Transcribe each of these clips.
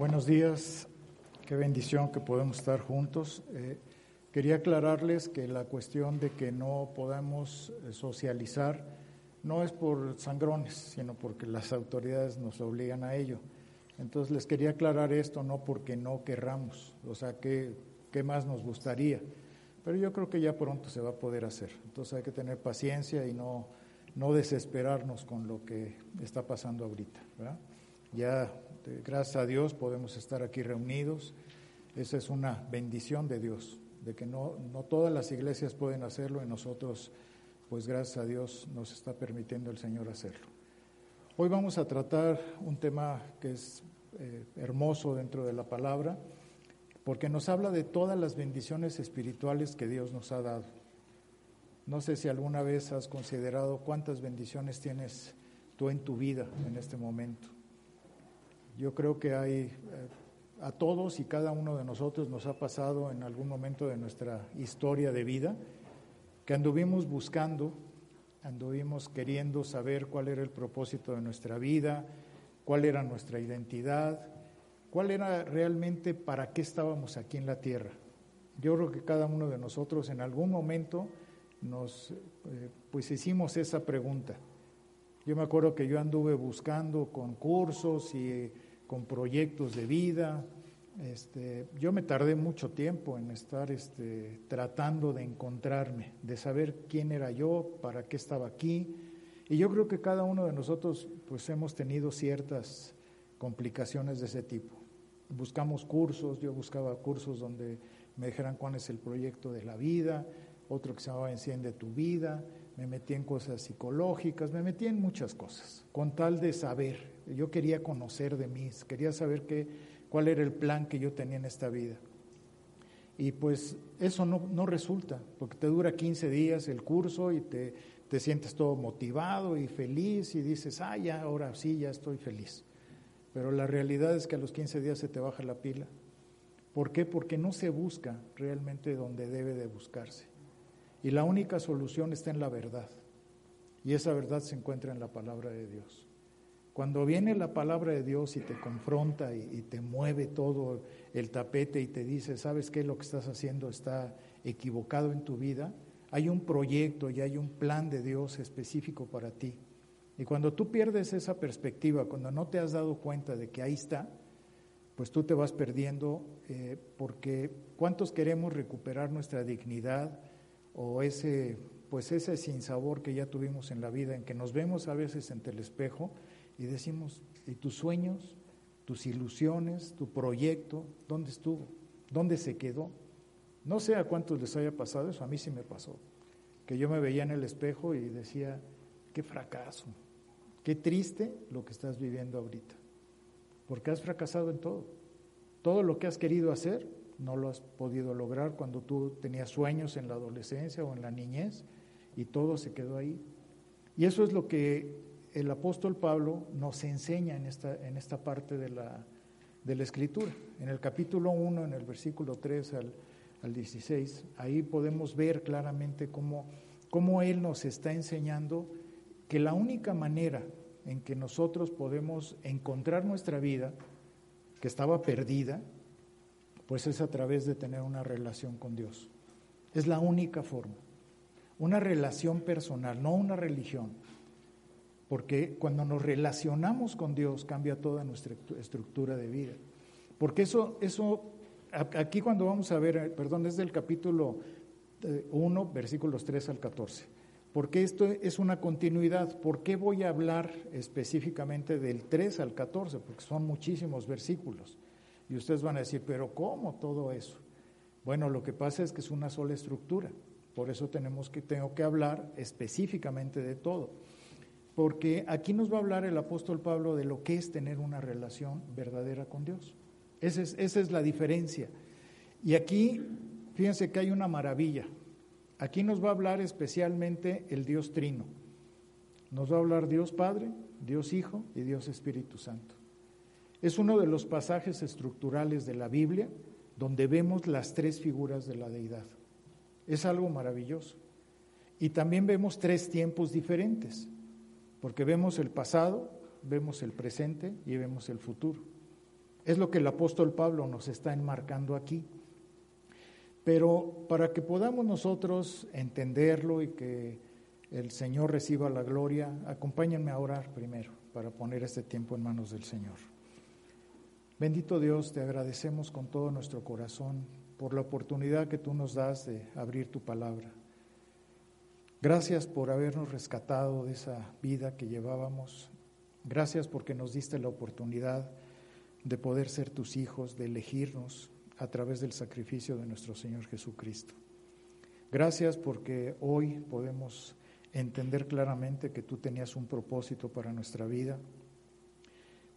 Buenos días, qué bendición que podemos estar juntos. Eh, quería aclararles que la cuestión de que no podamos eh, socializar no es por sangrones, sino porque las autoridades nos obligan a ello. Entonces les quería aclarar esto, no porque no querramos, o sea, ¿qué, qué más nos gustaría? Pero yo creo que ya pronto se va a poder hacer. Entonces hay que tener paciencia y no, no desesperarnos con lo que está pasando ahorita. Ya este, gracias a Dios podemos estar aquí reunidos. Esa es una bendición de Dios, de que no, no todas las iglesias pueden hacerlo y nosotros, pues gracias a Dios, nos está permitiendo el Señor hacerlo. Hoy vamos a tratar un tema que es eh, hermoso dentro de la palabra, porque nos habla de todas las bendiciones espirituales que Dios nos ha dado. No sé si alguna vez has considerado cuántas bendiciones tienes tú en tu vida en este momento. Yo creo que hay eh, a todos y cada uno de nosotros nos ha pasado en algún momento de nuestra historia de vida que anduvimos buscando, anduvimos queriendo saber cuál era el propósito de nuestra vida, cuál era nuestra identidad, cuál era realmente para qué estábamos aquí en la tierra. Yo creo que cada uno de nosotros en algún momento nos eh, pues hicimos esa pregunta. Yo me acuerdo que yo anduve buscando concursos y con proyectos de vida. Este, yo me tardé mucho tiempo en estar este, tratando de encontrarme, de saber quién era yo, para qué estaba aquí. Y yo creo que cada uno de nosotros pues hemos tenido ciertas complicaciones de ese tipo. Buscamos cursos, yo buscaba cursos donde me dijeran cuál es el proyecto de la vida, otro que se llamaba Enciende tu vida, me metí en cosas psicológicas, me metí en muchas cosas, con tal de saber. Yo quería conocer de mí, quería saber qué, cuál era el plan que yo tenía en esta vida. Y pues eso no, no resulta, porque te dura 15 días el curso y te, te sientes todo motivado y feliz y dices, ah, ya, ahora sí, ya estoy feliz. Pero la realidad es que a los 15 días se te baja la pila. ¿Por qué? Porque no se busca realmente donde debe de buscarse. Y la única solución está en la verdad. Y esa verdad se encuentra en la palabra de Dios. Cuando viene la palabra de Dios y te confronta y, te mueve todo el tapete y te dice, ¿sabes qué? Lo que estás haciendo está equivocado en tu vida. Hay un proyecto y hay un plan de Dios específico para ti. Y cuando tú pierdes esa perspectiva, cuando no te has dado cuenta de que ahí está, pues tú te vas perdiendo eh, porque ¿cuántos queremos recuperar nuestra dignidad, o ese pues ese sinsabor que ya tuvimos en la vida, en que nos vemos a veces ante el espejo y decimos, ¿y tus sueños, tus ilusiones, tu proyecto, dónde estuvo? ¿Dónde se quedó? No sé a cuántos les haya pasado eso, a mí sí me pasó, que yo me veía en el espejo y decía, qué fracaso, qué triste lo que estás viviendo ahorita, porque has fracasado en todo. Todo lo que has querido hacer, no lo has podido lograr cuando tú tenías sueños en la adolescencia o en la niñez y todo se quedó ahí. Y eso es lo que el apóstol Pablo nos enseña en esta, en esta parte de la, de la escritura. En el capítulo 1, en el versículo 3 al, al 16, ahí podemos ver claramente cómo, cómo él nos está enseñando que la única manera en que nosotros podemos encontrar nuestra vida, que estaba perdida, pues es a través de tener una relación con Dios. Es la única forma. Una relación personal, no una religión. Porque cuando nos relacionamos con Dios cambia toda nuestra estructura de vida. Porque eso, eso aquí cuando vamos a ver, perdón, es del capítulo 1, eh, versículos 3 al 14. Porque esto es una continuidad. ¿Por qué voy a hablar específicamente del 3 al 14? Porque son muchísimos versículos. Y ustedes van a decir, pero ¿cómo todo eso? Bueno, lo que pasa es que es una sola estructura. Por eso tenemos que, tengo que hablar específicamente de todo. Porque aquí nos va a hablar el apóstol Pablo de lo que es tener una relación verdadera con Dios. Esa es, esa es la diferencia. Y aquí, fíjense que hay una maravilla. Aquí nos va a hablar especialmente el Dios Trino. Nos va a hablar Dios Padre, Dios Hijo y Dios Espíritu Santo. Es uno de los pasajes estructurales de la Biblia donde vemos las tres figuras de la deidad. Es algo maravilloso. Y también vemos tres tiempos diferentes, porque vemos el pasado, vemos el presente y vemos el futuro. Es lo que el apóstol Pablo nos está enmarcando aquí. Pero para que podamos nosotros entenderlo y que el Señor reciba la gloria, acompáñenme a orar primero para poner este tiempo en manos del Señor. Bendito Dios, te agradecemos con todo nuestro corazón por la oportunidad que tú nos das de abrir tu palabra. Gracias por habernos rescatado de esa vida que llevábamos. Gracias porque nos diste la oportunidad de poder ser tus hijos, de elegirnos a través del sacrificio de nuestro Señor Jesucristo. Gracias porque hoy podemos entender claramente que tú tenías un propósito para nuestra vida,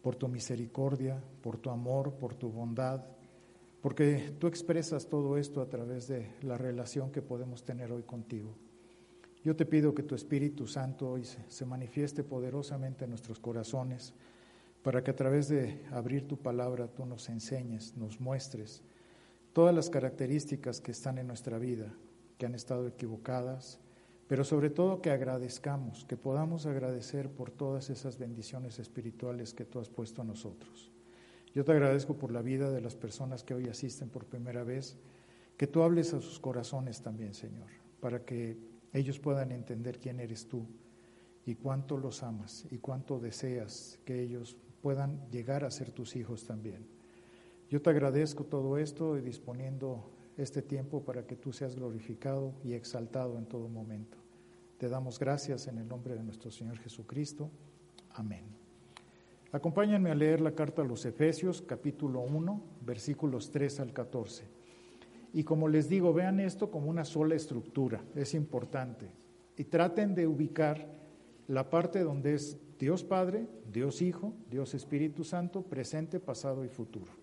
por tu misericordia, por tu amor, por tu bondad, porque tú expresas todo esto a través de la relación que podemos tener hoy contigo. Yo te pido que tu Espíritu Santo hoy se manifieste poderosamente en nuestros corazones, para que a través de abrir tu palabra tú nos enseñes, nos muestres todas las características que están en nuestra vida, que han estado equivocadas, pero sobre todo que agradezcamos, que podamos agradecer por todas esas bendiciones espirituales que tú has puesto a nosotros. Yo te agradezco por la vida de las personas que hoy asisten por primera vez, que tú hables a sus corazones también, Señor, para que ellos puedan entender quién eres tú y cuánto los amas y cuánto deseas que ellos puedan llegar a ser tus hijos también. Yo te agradezco todo esto y disponiendo este tiempo para que tú seas glorificado y exaltado en todo momento. Te damos gracias en el nombre de nuestro Señor Jesucristo. Amén. Acompáñenme a leer la carta a los Efesios, capítulo 1, versículos 3 al 14. Y como les digo, vean esto como una sola estructura, es importante. Y traten de ubicar la parte donde es Dios Padre, Dios Hijo, Dios Espíritu Santo, presente, pasado y futuro.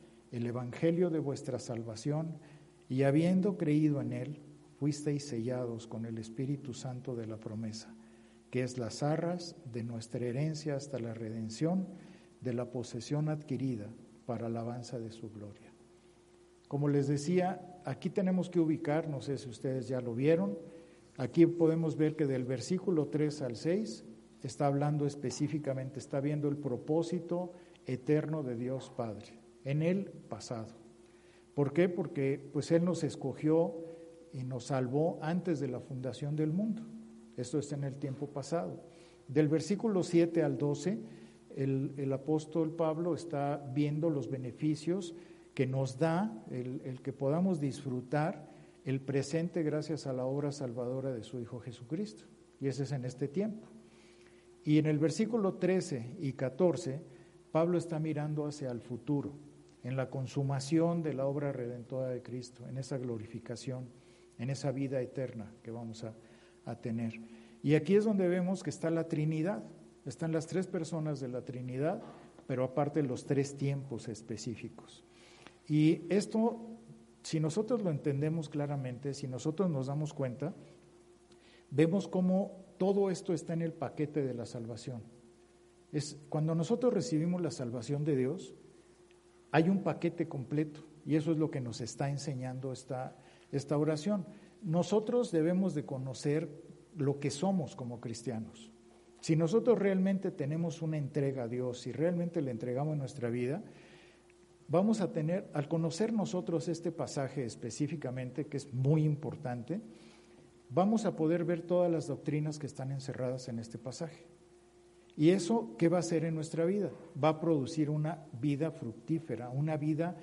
el Evangelio de vuestra salvación, y habiendo creído en él, fuisteis sellados con el Espíritu Santo de la promesa, que es las arras de nuestra herencia hasta la redención de la posesión adquirida para alabanza de su gloria. Como les decía, aquí tenemos que ubicar, no sé si ustedes ya lo vieron, aquí podemos ver que del versículo 3 al 6 está hablando específicamente, está viendo el propósito eterno de Dios Padre en el pasado. ¿Por qué? Porque pues Él nos escogió y nos salvó antes de la fundación del mundo. Esto está en el tiempo pasado. Del versículo 7 al 12, el, el apóstol Pablo está viendo los beneficios que nos da el, el que podamos disfrutar el presente gracias a la obra salvadora de su Hijo Jesucristo. Y ese es en este tiempo. Y en el versículo 13 y 14, Pablo está mirando hacia el futuro en la consumación de la obra redentora de Cristo, en esa glorificación, en esa vida eterna que vamos a, tener. Y aquí es donde vemos que está la Trinidad, están las tres personas de la Trinidad, pero aparte los tres tiempos específicos. Y esto, si nosotros lo entendemos claramente, si nosotros nos damos cuenta, vemos cómo todo esto está en el paquete de la salvación. Es cuando nosotros recibimos la salvación de Dios, hay un paquete completo. Y eso es lo que nos está enseñando esta, esta oración. Nosotros debemos de conocer lo que somos como cristianos. Si nosotros realmente tenemos una entrega a Dios, si realmente le entregamos nuestra vida, vamos a tener, al conocer nosotros este pasaje específicamente, que es muy importante, vamos a poder ver todas las doctrinas que están encerradas en este pasaje. ¿Y eso qué va a hacer en nuestra vida? Va a producir una vida fructífera, una vida...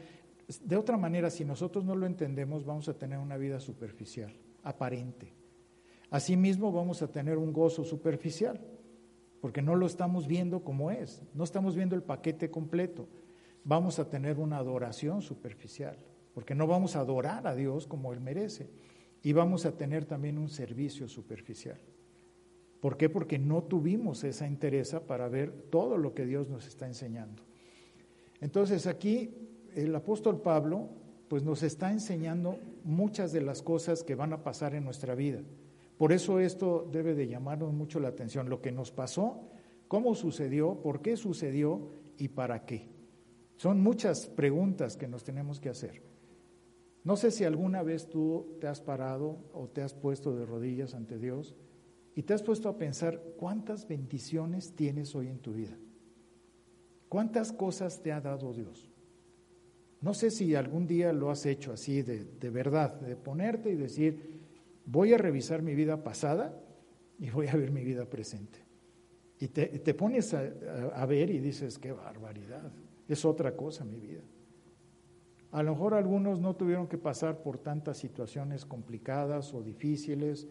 De otra manera, si nosotros no lo entendemos, vamos a tener una vida superficial, aparente. Asimismo, vamos a tener un gozo superficial, porque no lo estamos viendo como es, no estamos viendo el paquete completo vamos a tener una adoración superficial, porque no vamos a adorar a Dios como Él merece, y vamos a tener también un servicio superficial. ¿Por qué? Porque no tuvimos esa interés para ver todo lo que Dios nos está enseñando. Entonces aquí el apóstol Pablo pues nos está enseñando muchas de las cosas que van a pasar en nuestra vida. Por eso esto debe de llamarnos mucho la atención, lo que nos pasó, cómo sucedió, por qué sucedió y para qué. Son muchas preguntas que nos tenemos que hacer. No sé si alguna vez tú te has parado o te has puesto de rodillas ante Dios y te has puesto a pensar cuántas bendiciones tienes hoy en tu vida. ¿Cuántas cosas te ha dado Dios? No sé si algún día lo has hecho así de, verdad, de ponerte y decir, voy a revisar mi vida pasada y voy a ver mi vida presente. Y te, pones a ver y dices, qué barbaridad es otra cosa mi vida. A lo mejor algunos no tuvieron que pasar por tantas situaciones complicadas o difíciles,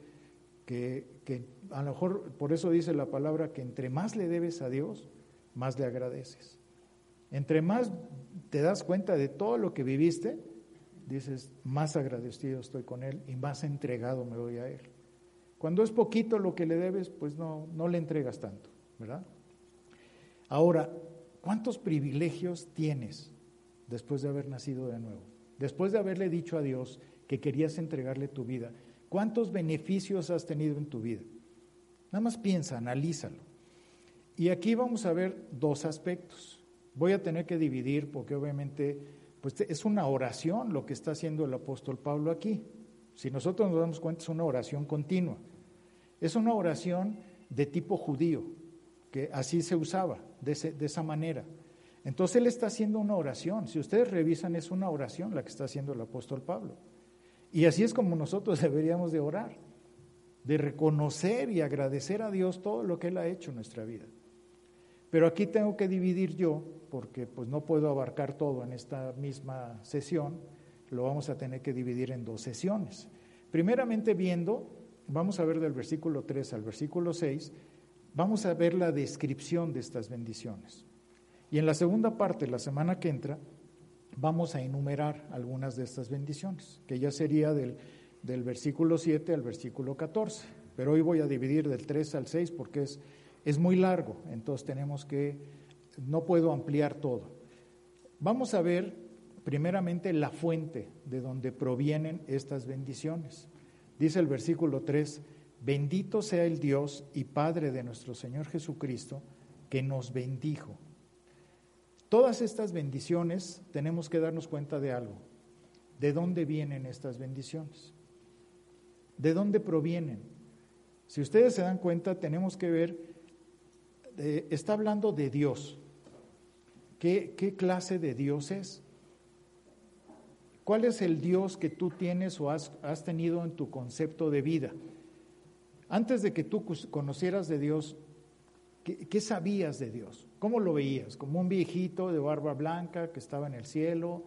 que, a lo mejor por eso dice la palabra que entre más le debes a Dios, más le agradeces. Entre más te das cuenta de todo lo que viviste, dices, más agradecido estoy con Él y más entregado me voy a Él. Cuando es poquito lo que le debes, pues no, no le entregas tanto, ¿verdad? Ahora, ¿Cuántos privilegios tienes después de haber nacido de nuevo? Después de haberle dicho a Dios que querías entregarle tu vida, ¿cuántos beneficios has tenido en tu vida? Nada más piensa, analízalo. Y aquí vamos a ver dos aspectos. Voy a tener que dividir porque obviamente pues es una oración lo que está haciendo el apóstol Pablo aquí. Si nosotros nos damos cuenta es una oración continua. Es una oración de tipo judío, que así se usaba de, esa manera. Entonces él está haciendo una oración. Si ustedes revisan, es una oración la que está haciendo el apóstol Pablo. Y así es como nosotros deberíamos de orar, de reconocer y agradecer a Dios todo lo que Él ha hecho en nuestra vida. Pero aquí tengo que dividir yo, porque pues no puedo abarcar todo en esta misma sesión, lo vamos a tener que dividir en dos sesiones. Primeramente viendo, vamos a ver del versículo 3 al versículo 6, vamos a ver la descripción de estas bendiciones. Y en la segunda parte, la semana que entra, vamos a enumerar algunas de estas bendiciones, que ya sería del, versículo 7 al versículo 14. Pero hoy voy a dividir del 3 al 6 porque es, es muy largo, entonces tenemos que, no puedo ampliar todo. Vamos a ver primeramente la fuente de donde provienen estas bendiciones. Dice el versículo 3, Bendito sea el Dios y Padre de nuestro Señor Jesucristo, que nos bendijo. Todas estas bendiciones tenemos que darnos cuenta de algo. ¿De dónde vienen estas bendiciones? ¿De dónde provienen? Si ustedes se dan cuenta, tenemos que ver, eh, está hablando de Dios. ¿Qué, ¿Qué clase de Dios es? ¿Cuál es el Dios que tú tienes o has, has tenido en tu concepto de vida? Antes de que tú conocieras de Dios, ¿qué, sabías de Dios? ¿Cómo lo veías? ¿Como un viejito de barba blanca que estaba en el cielo,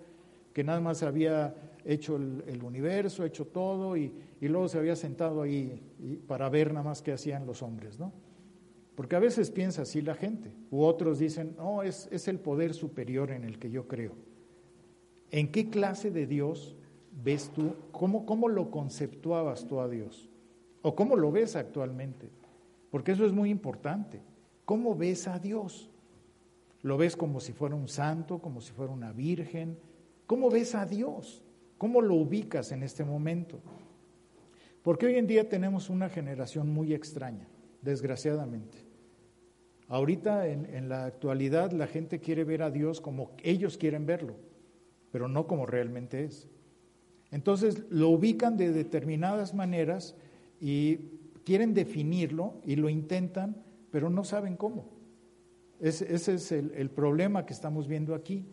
que nada más había hecho el, universo, hecho todo, y, luego se había sentado ahí para ver nada más qué hacían los hombres, ¿no? Porque a veces piensa así la gente, u otros dicen, no, es, es el poder superior en el que yo creo. ¿En qué clase de Dios ves tú? ¿Cómo, cómo lo conceptuabas tú a Dios? ¿O cómo lo ves actualmente? Porque eso es muy importante. ¿Cómo ves a Dios? ¿Lo ves como si fuera un santo, como si fuera una virgen? ¿Cómo ves a Dios? ¿Cómo lo ubicas en este momento? Porque hoy en día tenemos una generación muy extraña, desgraciadamente. Ahorita en, en, la actualidad la gente quiere ver a Dios como ellos quieren verlo. pero no como realmente es. Entonces lo ubican de determinadas maneras y quieren definirlo y lo intentan, pero no saben cómo. Ese, es el, problema que estamos viendo aquí.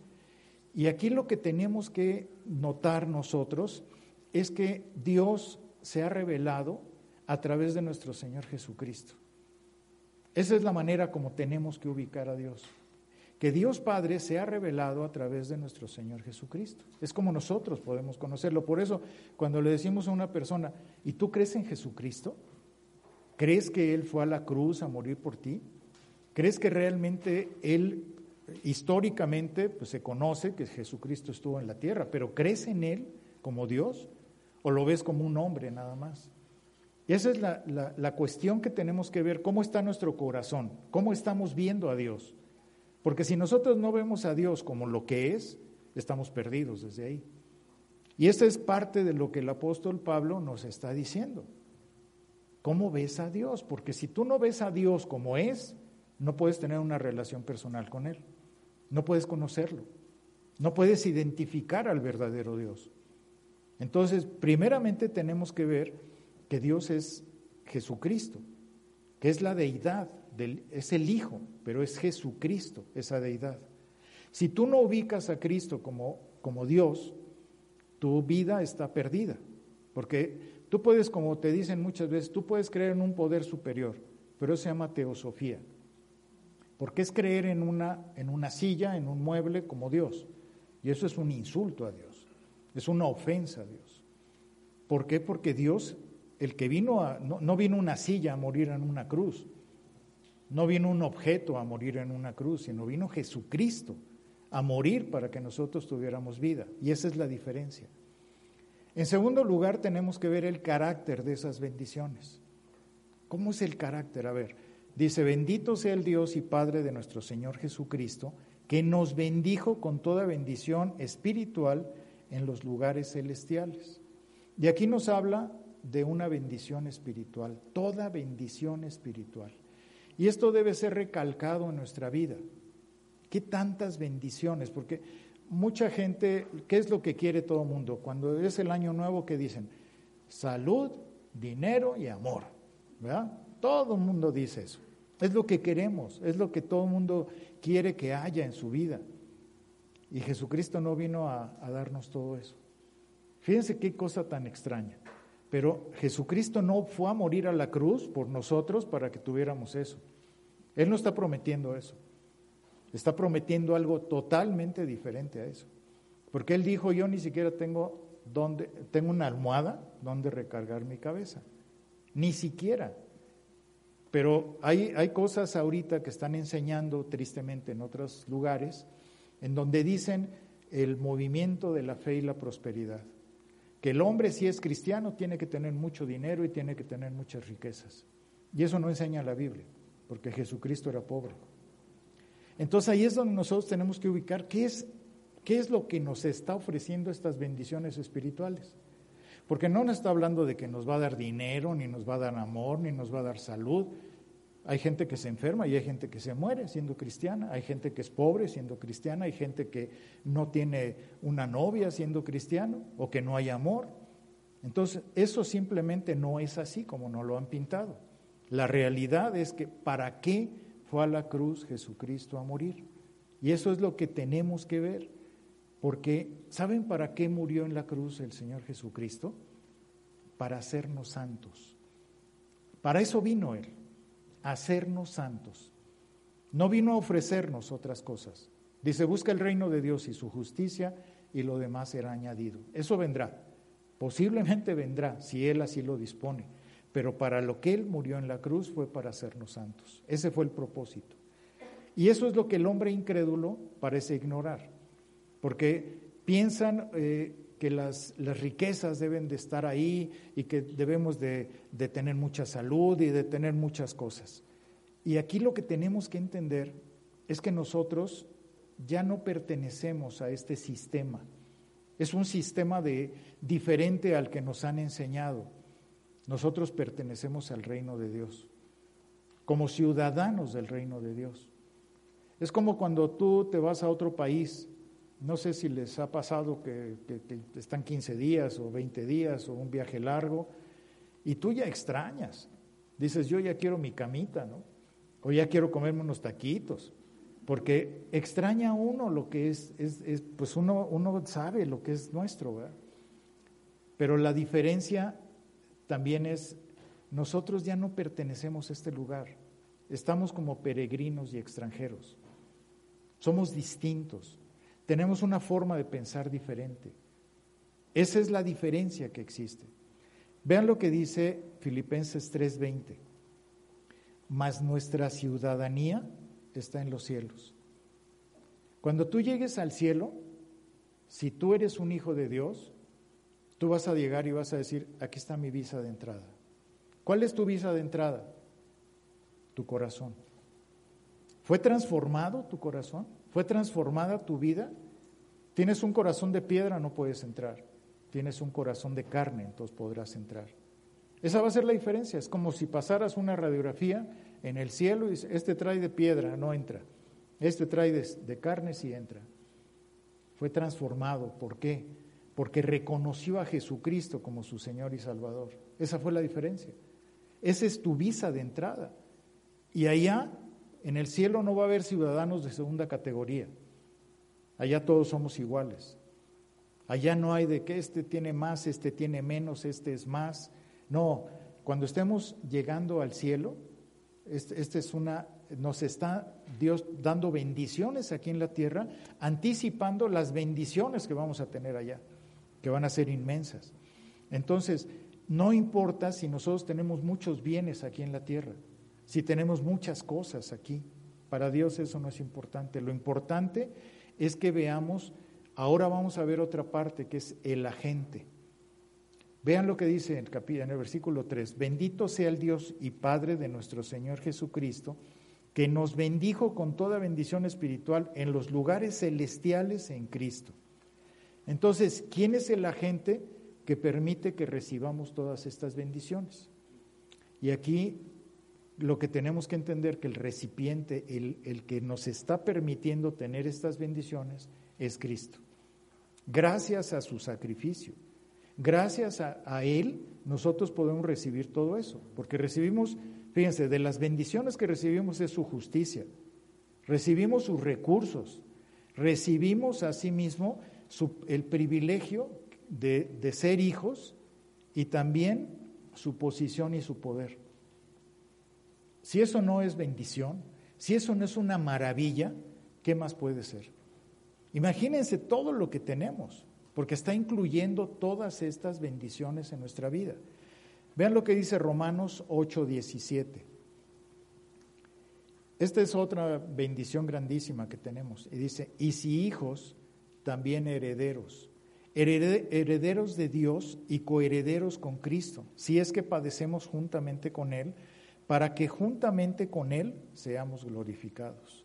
Y aquí lo que tenemos que notar nosotros es que Dios se ha revelado a través de nuestro Señor Jesucristo. Esa es la manera como tenemos que ubicar a Dios. Que Dios Padre se ha revelado a través de nuestro Señor Jesucristo. Es como nosotros podemos conocerlo. Por eso, cuando le decimos a una persona, ¿y tú crees en Jesucristo? ¿Crees que Él fue a la cruz a morir por ti? ¿Crees que realmente Él, históricamente, pues se conoce que Jesucristo estuvo en la tierra, pero crees en Él como Dios? ¿O lo ves como un hombre nada más? Y esa es la, la cuestión que tenemos que ver, cómo está nuestro corazón, cómo estamos viendo a Dios. Porque si nosotros no vemos a Dios como lo que es, estamos perdidos desde ahí. Y esta es parte de lo que el apóstol Pablo nos está diciendo. ¿Cómo ves a Dios? Porque si tú no ves a Dios como es, no puedes tener una relación personal con Él. No puedes conocerlo. No puedes identificar al verdadero Dios. Entonces, primeramente tenemos que ver que Dios es Jesucristo, que es la deidad, es el Hijo, pero es Jesucristo, esa deidad. Si tú no ubicas a Cristo como, como Dios, tu vida está perdida, porque Tú puedes, como te dicen muchas veces, tú puedes creer en un poder superior, pero eso se llama teosofía. Porque es creer en una, en una silla, en un mueble como Dios. Y eso es un insulto a Dios, es una ofensa a Dios. ¿Por qué? Porque Dios, el que vino a, no, no vino una silla a morir en una cruz, no vino un objeto a morir en una cruz, sino vino Jesucristo a morir para que nosotros tuviéramos vida. Y esa es la diferencia. En segundo lugar, tenemos que ver el carácter de esas bendiciones. ¿Cómo es el carácter? A ver, dice, bendito sea el Dios y Padre de nuestro Señor Jesucristo, que nos bendijo con toda bendición espiritual en los lugares celestiales. Y aquí nos habla de una bendición espiritual, toda bendición espiritual. Y esto debe ser recalcado en nuestra vida. ¿Qué tantas bendiciones? Porque mucha gente, ¿qué es lo que quiere todo el mundo? Cuando es el año nuevo, ¿qué dicen? Salud, dinero y amor. ¿Verdad? Todo el mundo dice eso. Es lo que queremos, es lo que todo el mundo quiere que haya en su vida. Y Jesucristo no vino a, a darnos todo eso. Fíjense qué cosa tan extraña. Pero Jesucristo no fue a morir a la cruz por nosotros para que tuviéramos eso. Él no está prometiendo eso. Está prometiendo algo totalmente diferente a eso. Porque él dijo, yo ni siquiera tengo, donde, tengo una almohada donde recargar mi cabeza. Ni siquiera. Pero hay, hay cosas ahorita que están enseñando tristemente en otros lugares, en donde dicen el movimiento de la fe y la prosperidad. Que el hombre, si es cristiano, tiene que tener mucho dinero y tiene que tener muchas riquezas. Y eso no enseña la Biblia, porque Jesucristo era pobre. Entonces ahí es donde nosotros tenemos que ubicar qué es, qué es lo que nos está ofreciendo estas bendiciones espirituales. Porque no nos está hablando de que nos va a dar dinero, ni nos va a dar amor, ni nos va a dar salud. Hay gente que se enferma y hay gente que se muere siendo cristiana, hay gente que es pobre siendo cristiana, hay gente que no tiene una novia siendo cristiano o que no hay amor. Entonces, eso simplemente no es así como nos lo han pintado. La realidad es que ¿para qué fue a la cruz Jesucristo a morir. Y eso es lo que tenemos que ver. Porque, ¿saben para qué murió en la cruz el Señor Jesucristo? Para hacernos santos. Para eso vino Él, hacernos santos. No vino a ofrecernos otras cosas. Dice, busca el reino de Dios y su justicia y lo demás será añadido. Eso vendrá. Posiblemente vendrá, si Él así lo dispone pero para lo que Él murió en la cruz fue para hacernos santos. Ese fue el propósito. Y eso es lo que el hombre incrédulo parece ignorar, porque piensan eh, que las, riquezas deben de estar ahí y que debemos de, de tener mucha salud y de tener muchas cosas. Y aquí lo que tenemos que entender es que nosotros ya no pertenecemos a este sistema. Es un sistema de, diferente al que nos han enseñado. Nosotros pertenecemos al reino de Dios, como ciudadanos del reino de Dios. Es como cuando tú te vas a otro país No sé si les ha pasado que, están 15 días o 20 días o un viaje largo y tú ya extrañas. Dices, yo ya quiero mi camita, ¿no? O ya quiero comerme unos taquitos. Porque extraña uno lo que es, es, pues uno, uno sabe lo que es nuestro, ¿verdad? Pero la diferencia también es, nosotros ya no pertenecemos a este lugar, estamos como peregrinos y extranjeros, somos distintos, tenemos una forma de pensar diferente. Esa es la diferencia que existe. Vean lo que dice Filipenses 3:20. Mas nuestra ciudadanía está en los cielos. Cuando tú llegues al cielo, si tú eres un hijo de Dios, tú vas a llegar y vas a decir, aquí está mi visa de entrada. ¿Cuál es tu visa de entrada? Tu corazón. ¿Fue transformado tu corazón? ¿Fue transformada tu vida? Tienes un corazón de piedra, no puedes entrar. Tienes un corazón de carne, entonces podrás entrar. Esa va a ser la diferencia. Es como si pasaras una radiografía en el cielo y este trae de piedra, no entra. Este trae de, carne, sí entra. Fue transformado. ¿Por qué? Porque reconoció a Jesucristo como su Señor y Salvador. Esa fue la diferencia. Esa es tu visa de entrada. Y allá, en el cielo, no va a haber ciudadanos de segunda categoría. Allá todos somos iguales. Allá no hay de que este tiene más, este tiene menos, este es más. No, cuando estemos llegando al cielo, este, este, es una, nos está Dios dando bendiciones aquí en la tierra, anticipando las bendiciones que vamos a tener allá, que van a ser inmensas. Entonces, no importa si nosotros tenemos muchos bienes aquí en la tierra, si tenemos muchas cosas aquí, para Dios eso no es importante. Lo importante es que veamos, ahora vamos a ver otra parte que es el agente. Vean lo que dice en el, versículo 3. Bendito sea el Dios y Padre de nuestro Señor Jesucristo, que nos bendijo con toda bendición espiritual en los lugares celestiales en Cristo. Entonces, ¿quién es el agente que permite que recibamos todas estas bendiciones? Y aquí lo que tenemos que entender que el recipiente, el, el que nos está permitiendo tener estas bendiciones, es Cristo. Gracias a su sacrificio. Gracias a, Él nosotros podemos recibir todo eso, porque recibimos, fíjense, de las bendiciones que recibimos es su justicia, recibimos sus recursos, recibimos asimismo el privilegio de, de ser hijos y también su posición y su poder. Si eso no es bendición, si eso no es una maravilla, ¿qué más puede ser? Imagínense todo lo que tenemos porque está incluyendo todas estas bendiciones en nuestra vida. Vean lo que dice Romanos 8:17. Esta es otra bendición grandísima que tenemos. Y dice, y si hijos, también herederos. Herederos de Dios y coherederos con Cristo, si es que padecemos juntamente con Él, para que juntamente con Él seamos glorificados.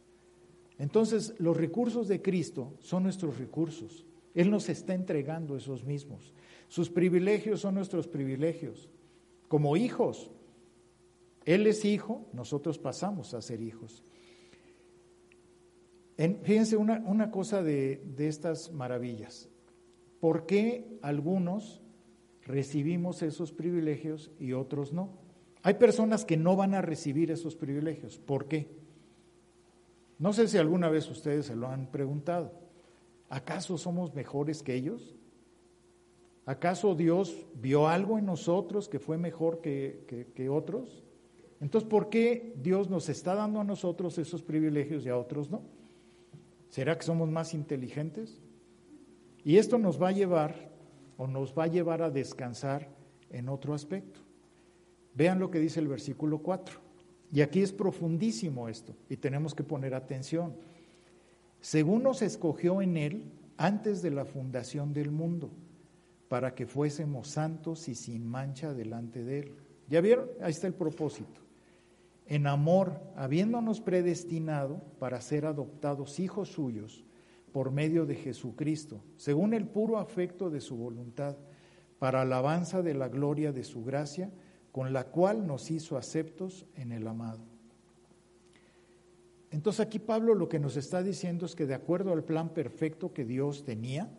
Entonces, los recursos de Cristo son nuestros recursos. Él nos está entregando esos mismos. Sus privilegios son nuestros privilegios. Como hijos, Él es hijo, nosotros pasamos a ser hijos. Fíjense una, cosa de, de estas maravillas. ¿Por qué algunos recibimos esos privilegios y otros no? Hay personas que no van a recibir esos privilegios. ¿Por qué? No sé si alguna vez ustedes se lo han preguntado. ¿Acaso somos mejores que ellos? ¿Acaso Dios vio algo en nosotros que fue mejor que, que, otros? Entonces, ¿por qué Dios nos está dando a nosotros esos privilegios y a otros no? ¿Será que somos más inteligentes? Y esto nos va a llevar o nos va a llevar a descansar en otro aspecto. Vean lo que dice el versículo 4. Y aquí es profundísimo esto y tenemos que poner atención según nos escogió en Él antes de la fundación del mundo, para que fuésemos santos y sin mancha delante de Él. ¿Ya vieron? Ahí está el propósito. En amor, habiéndonos predestinado para ser adoptados hijos suyos por medio de Jesucristo, según el puro afecto de su voluntad, para alabanza de la gloria de su gracia, con la cual nos hizo aceptos en el amado Entonces aquí Pablo lo que nos está diciendo es que de acuerdo al plan perfecto que Dios tenía,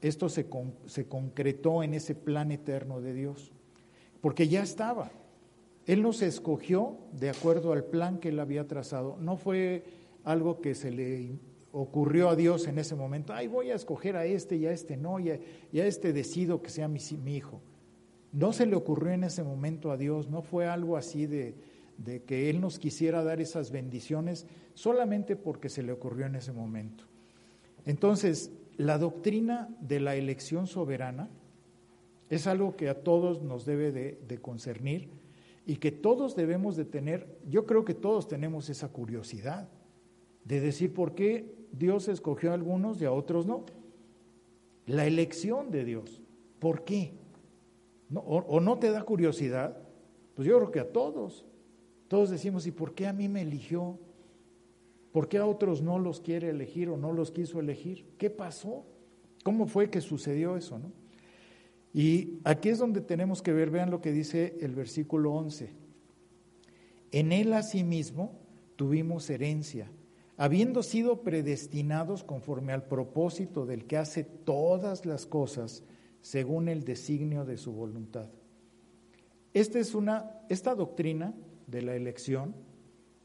esto se, se concretó en ese plan eterno de Dios, porque ya estaba. Él nos escogió de acuerdo al plan que él había trazado. No fue algo que se le ocurrió a Dios en ese momento. Ay, voy a escoger a este y a este no, y a, este decido que sea mi, hijo. No se le ocurrió en ese momento a Dios, no fue algo así de que Él nos quisiera dar esas bendiciones solamente porque se le ocurrió en ese momento. Entonces, la doctrina de la elección soberana es algo que a todos nos debe de, concernir y que todos debemos de tener, yo creo que todos tenemos esa curiosidad de decir por qué Dios escogió a algunos y a otros no. La elección de Dios, ¿por qué? o, o no te da curiosidad? Pues yo creo que a todos. Todos decimos, ¿y por qué a mí me eligió? ¿Por qué a otros no los quiere elegir o no los quiso elegir? ¿Qué pasó? ¿Cómo fue que sucedió eso? No? Y aquí es donde tenemos que ver, vean lo que dice el versículo 11. En él asimismo tuvimos herencia, habiendo sido predestinados conforme al propósito del que hace todas las cosas según el designio de su voluntad. Esta es una esta doctrina de la elección,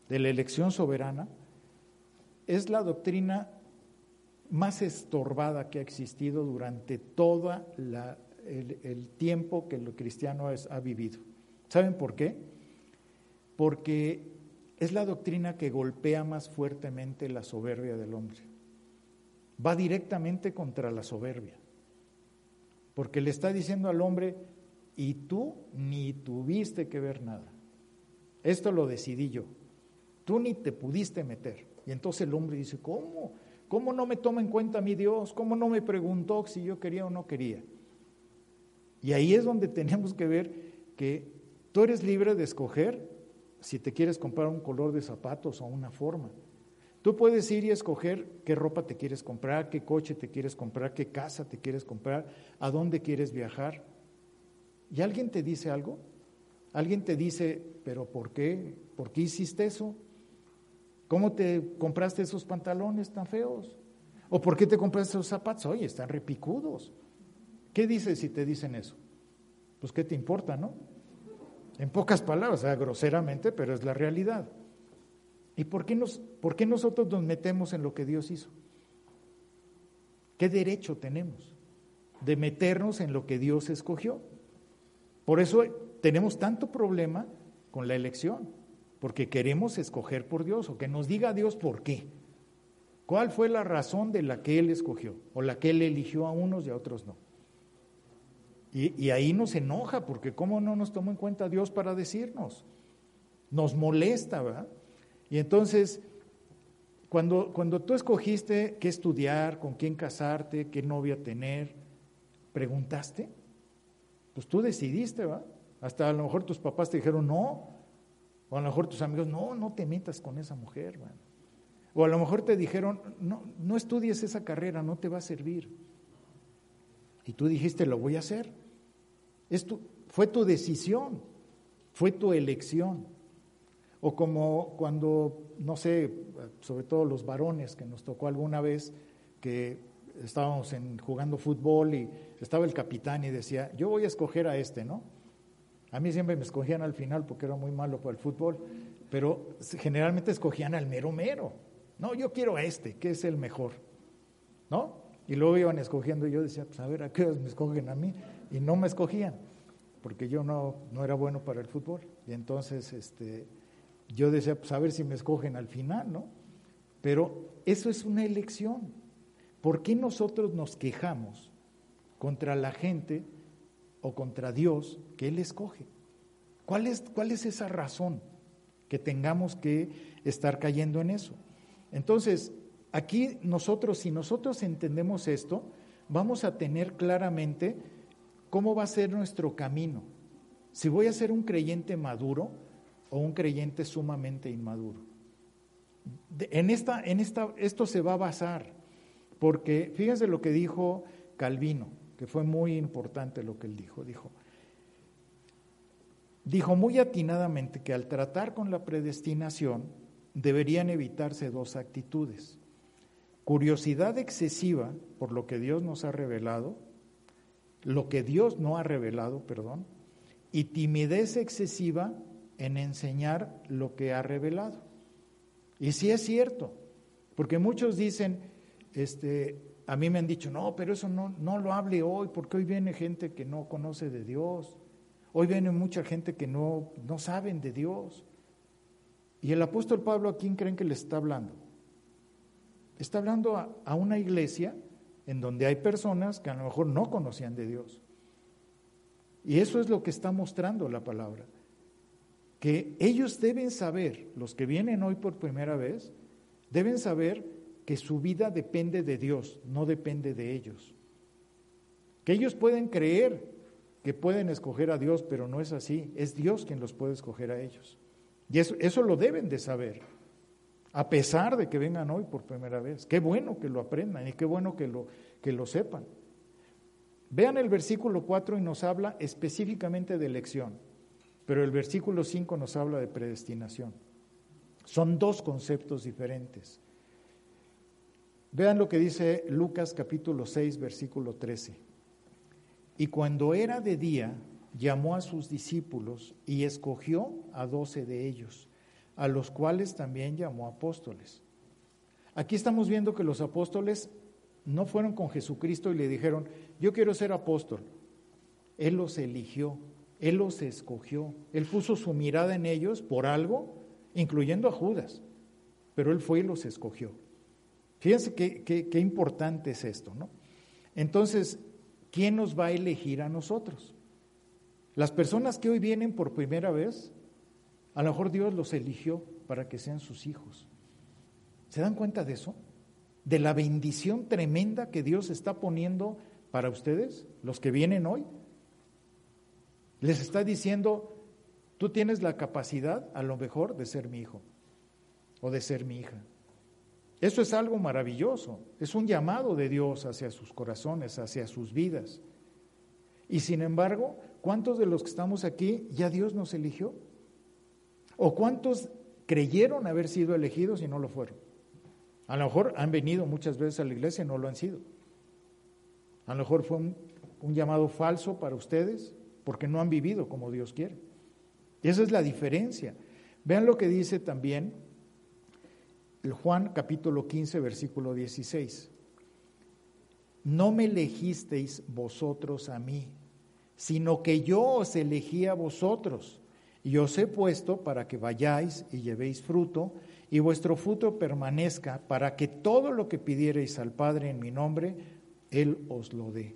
de la elección soberana, es la doctrina más estorbada que ha existido durante todo el, tiempo que el cristiano ha vivido. ¿Saben por qué? Porque es la doctrina que golpea más fuertemente la soberbia del hombre. Va directamente contra la soberbia. Porque le está diciendo al hombre, y tú ni tuviste que ver nada. Esto lo decidí yo. Tú ni te pudiste meter. Y entonces el hombre dice, ¿cómo? ¿Cómo no me toma en cuenta mi Dios? ¿Cómo no me preguntó si yo quería o no quería? Y ahí es donde tenemos que ver que tú eres libre de escoger si te quieres comprar un color de zapatos o una forma. Tú puedes ir y escoger qué ropa te quieres comprar, qué coche te quieres comprar, qué casa te quieres comprar, a dónde quieres viajar. ¿Y alguien te dice algo? ¿Alguien te dice, pero por qué? ¿Por qué hiciste eso? ¿Cómo te compraste esos pantalones tan feos? ¿O por qué te compraste esos zapatos? Oye, están repicudos. ¿Qué dices si te dicen eso? Pues qué te importa, ¿no? En pocas palabras, groseramente, pero es la realidad. ¿Y por qué, nos, por qué nosotros nos metemos en lo que Dios hizo? ¿Qué derecho tenemos de meternos en lo que Dios escogió? Por eso tenemos tanto problema con la elección porque queremos escoger por Dios o que nos diga Dios por qué. ¿Cuál fue la razón de la que Él escogió o la que Él eligió a unos y a otros no? Y, ahí nos enoja porque ¿cómo no nos tomó en cuenta Dios para decirnos? Nos molesta, ¿verdad? Y entonces, cuando, cuando tú escogiste qué estudiar, con quién casarte, qué novia tener, ¿preguntaste? Pues tú decidiste, ¿va? Hasta a lo mejor tus papás te dijeron, no, o a lo mejor tus amigos, no, no te metas con esa mujer. O a lo mejor te dijeron, no, no estudies esa carrera, no te va a servir. Y tú dijiste, lo voy a hacer. Es fue tu decisión, fue tu elección. O como cuando, no sé, sobre todo los varones que nos tocó alguna vez, que estábamos en, jugando fútbol y estaba el capitán y decía, yo voy a escoger a este, ¿no? A mí siempre me escogían al final porque era muy malo para el fútbol, pero generalmente escogían al mero mero. No, yo quiero a este, que es el mejor. ¿No? Y luego iban escogiendo y yo decía, pues a ver, ¿a qué me escogen a mí? Y no me escogían, porque yo no, no era bueno para el fútbol. Y entonces este, yo decía, pues a ver si me escogen al final, ¿no? Pero eso es una elección. ¿Por qué nosotros nos quejamos contra la gente o contra Dios que Él escoge. ¿Cuál es, ¿Cuál es esa razón que tengamos que estar cayendo en eso? Entonces, aquí nosotros, si nosotros entendemos esto, vamos a tener claramente cómo va a ser nuestro camino. Si voy a ser un creyente maduro o un creyente sumamente inmaduro. En esta, en esta, esto se va a basar, porque fíjense lo que dijo Calvino que fue muy importante lo que él dijo. Dijo, dijo muy atinadamente que al tratar con la predestinación, deberían evitarse dos actitudes. Curiosidad excesiva por lo que Dios nos ha revelado, lo que Dios no ha revelado, perdón, y timidez excesiva en enseñar lo que ha revelado. Y sí es cierto, porque muchos dicen, este, a mí me han dicho, no, pero eso no, no lo hable hoy, porque hoy viene gente que no conoce de Dios, hoy viene mucha gente que no, no saben de Dios. Y el apóstol Pablo, ¿a quién creen que le está hablando? Está hablando a, a una iglesia en donde hay personas que a lo mejor no conocían de Dios. Y eso es lo que está mostrando la palabra que ellos deben saber, los que vienen hoy por primera vez, deben saber que su vida depende de Dios, no depende de ellos. Que ellos pueden creer que pueden escoger a Dios, pero no es así, es Dios quien los puede escoger a ellos. Y eso, eso lo deben de saber, a pesar de que vengan hoy por primera vez. Qué bueno que lo aprendan y qué bueno que lo, que lo sepan. Vean el versículo 4 y nos habla específicamente de elección. Pero el versículo 5 nos habla de predestinación. Son dos conceptos diferentes. Vean lo que dice Lucas capítulo 6, versículo 13. Y cuando era de día, llamó a sus discípulos y escogió a doce de ellos, a los cuales también llamó apóstoles. Aquí estamos viendo que los apóstoles no fueron con Jesucristo y le dijeron, yo quiero ser apóstol. Él los eligió, él los escogió, Él puso su mirada en ellos por algo, incluyendo a Judas, pero Él fue y los escogió. Fíjense qué, qué, importante es esto, ¿no? Entonces, ¿quién nos va a elegir a nosotros? Las personas que hoy vienen por primera vez, a lo mejor Dios los eligió para que sean sus hijos. ¿Se dan cuenta de eso? De la bendición tremenda que Dios está poniendo para ustedes, los que vienen hoy. Les está diciendo, tú tienes la capacidad a lo mejor de ser mi hijo o de ser mi hija. Eso es algo maravilloso, es un llamado de Dios hacia sus corazones, hacia sus vidas. Y sin embargo, ¿cuántos de los que estamos aquí ya Dios nos eligió? ¿O cuántos creyeron haber sido elegidos y no lo fueron? A lo mejor han venido muchas veces a la iglesia y no lo han sido. A lo mejor fue un, llamado falso para ustedes, porque no han vivido como Dios quiere. Y esa es la diferencia. Vean lo que dice también el Juan capítulo 15, versículo 16. No me elegisteis vosotros a mí, sino que yo os elegí a vosotros y os he puesto para que vayáis y llevéis fruto y vuestro fruto permanezca para que todo lo que pidiereis al Padre en mi nombre, Él os lo dé.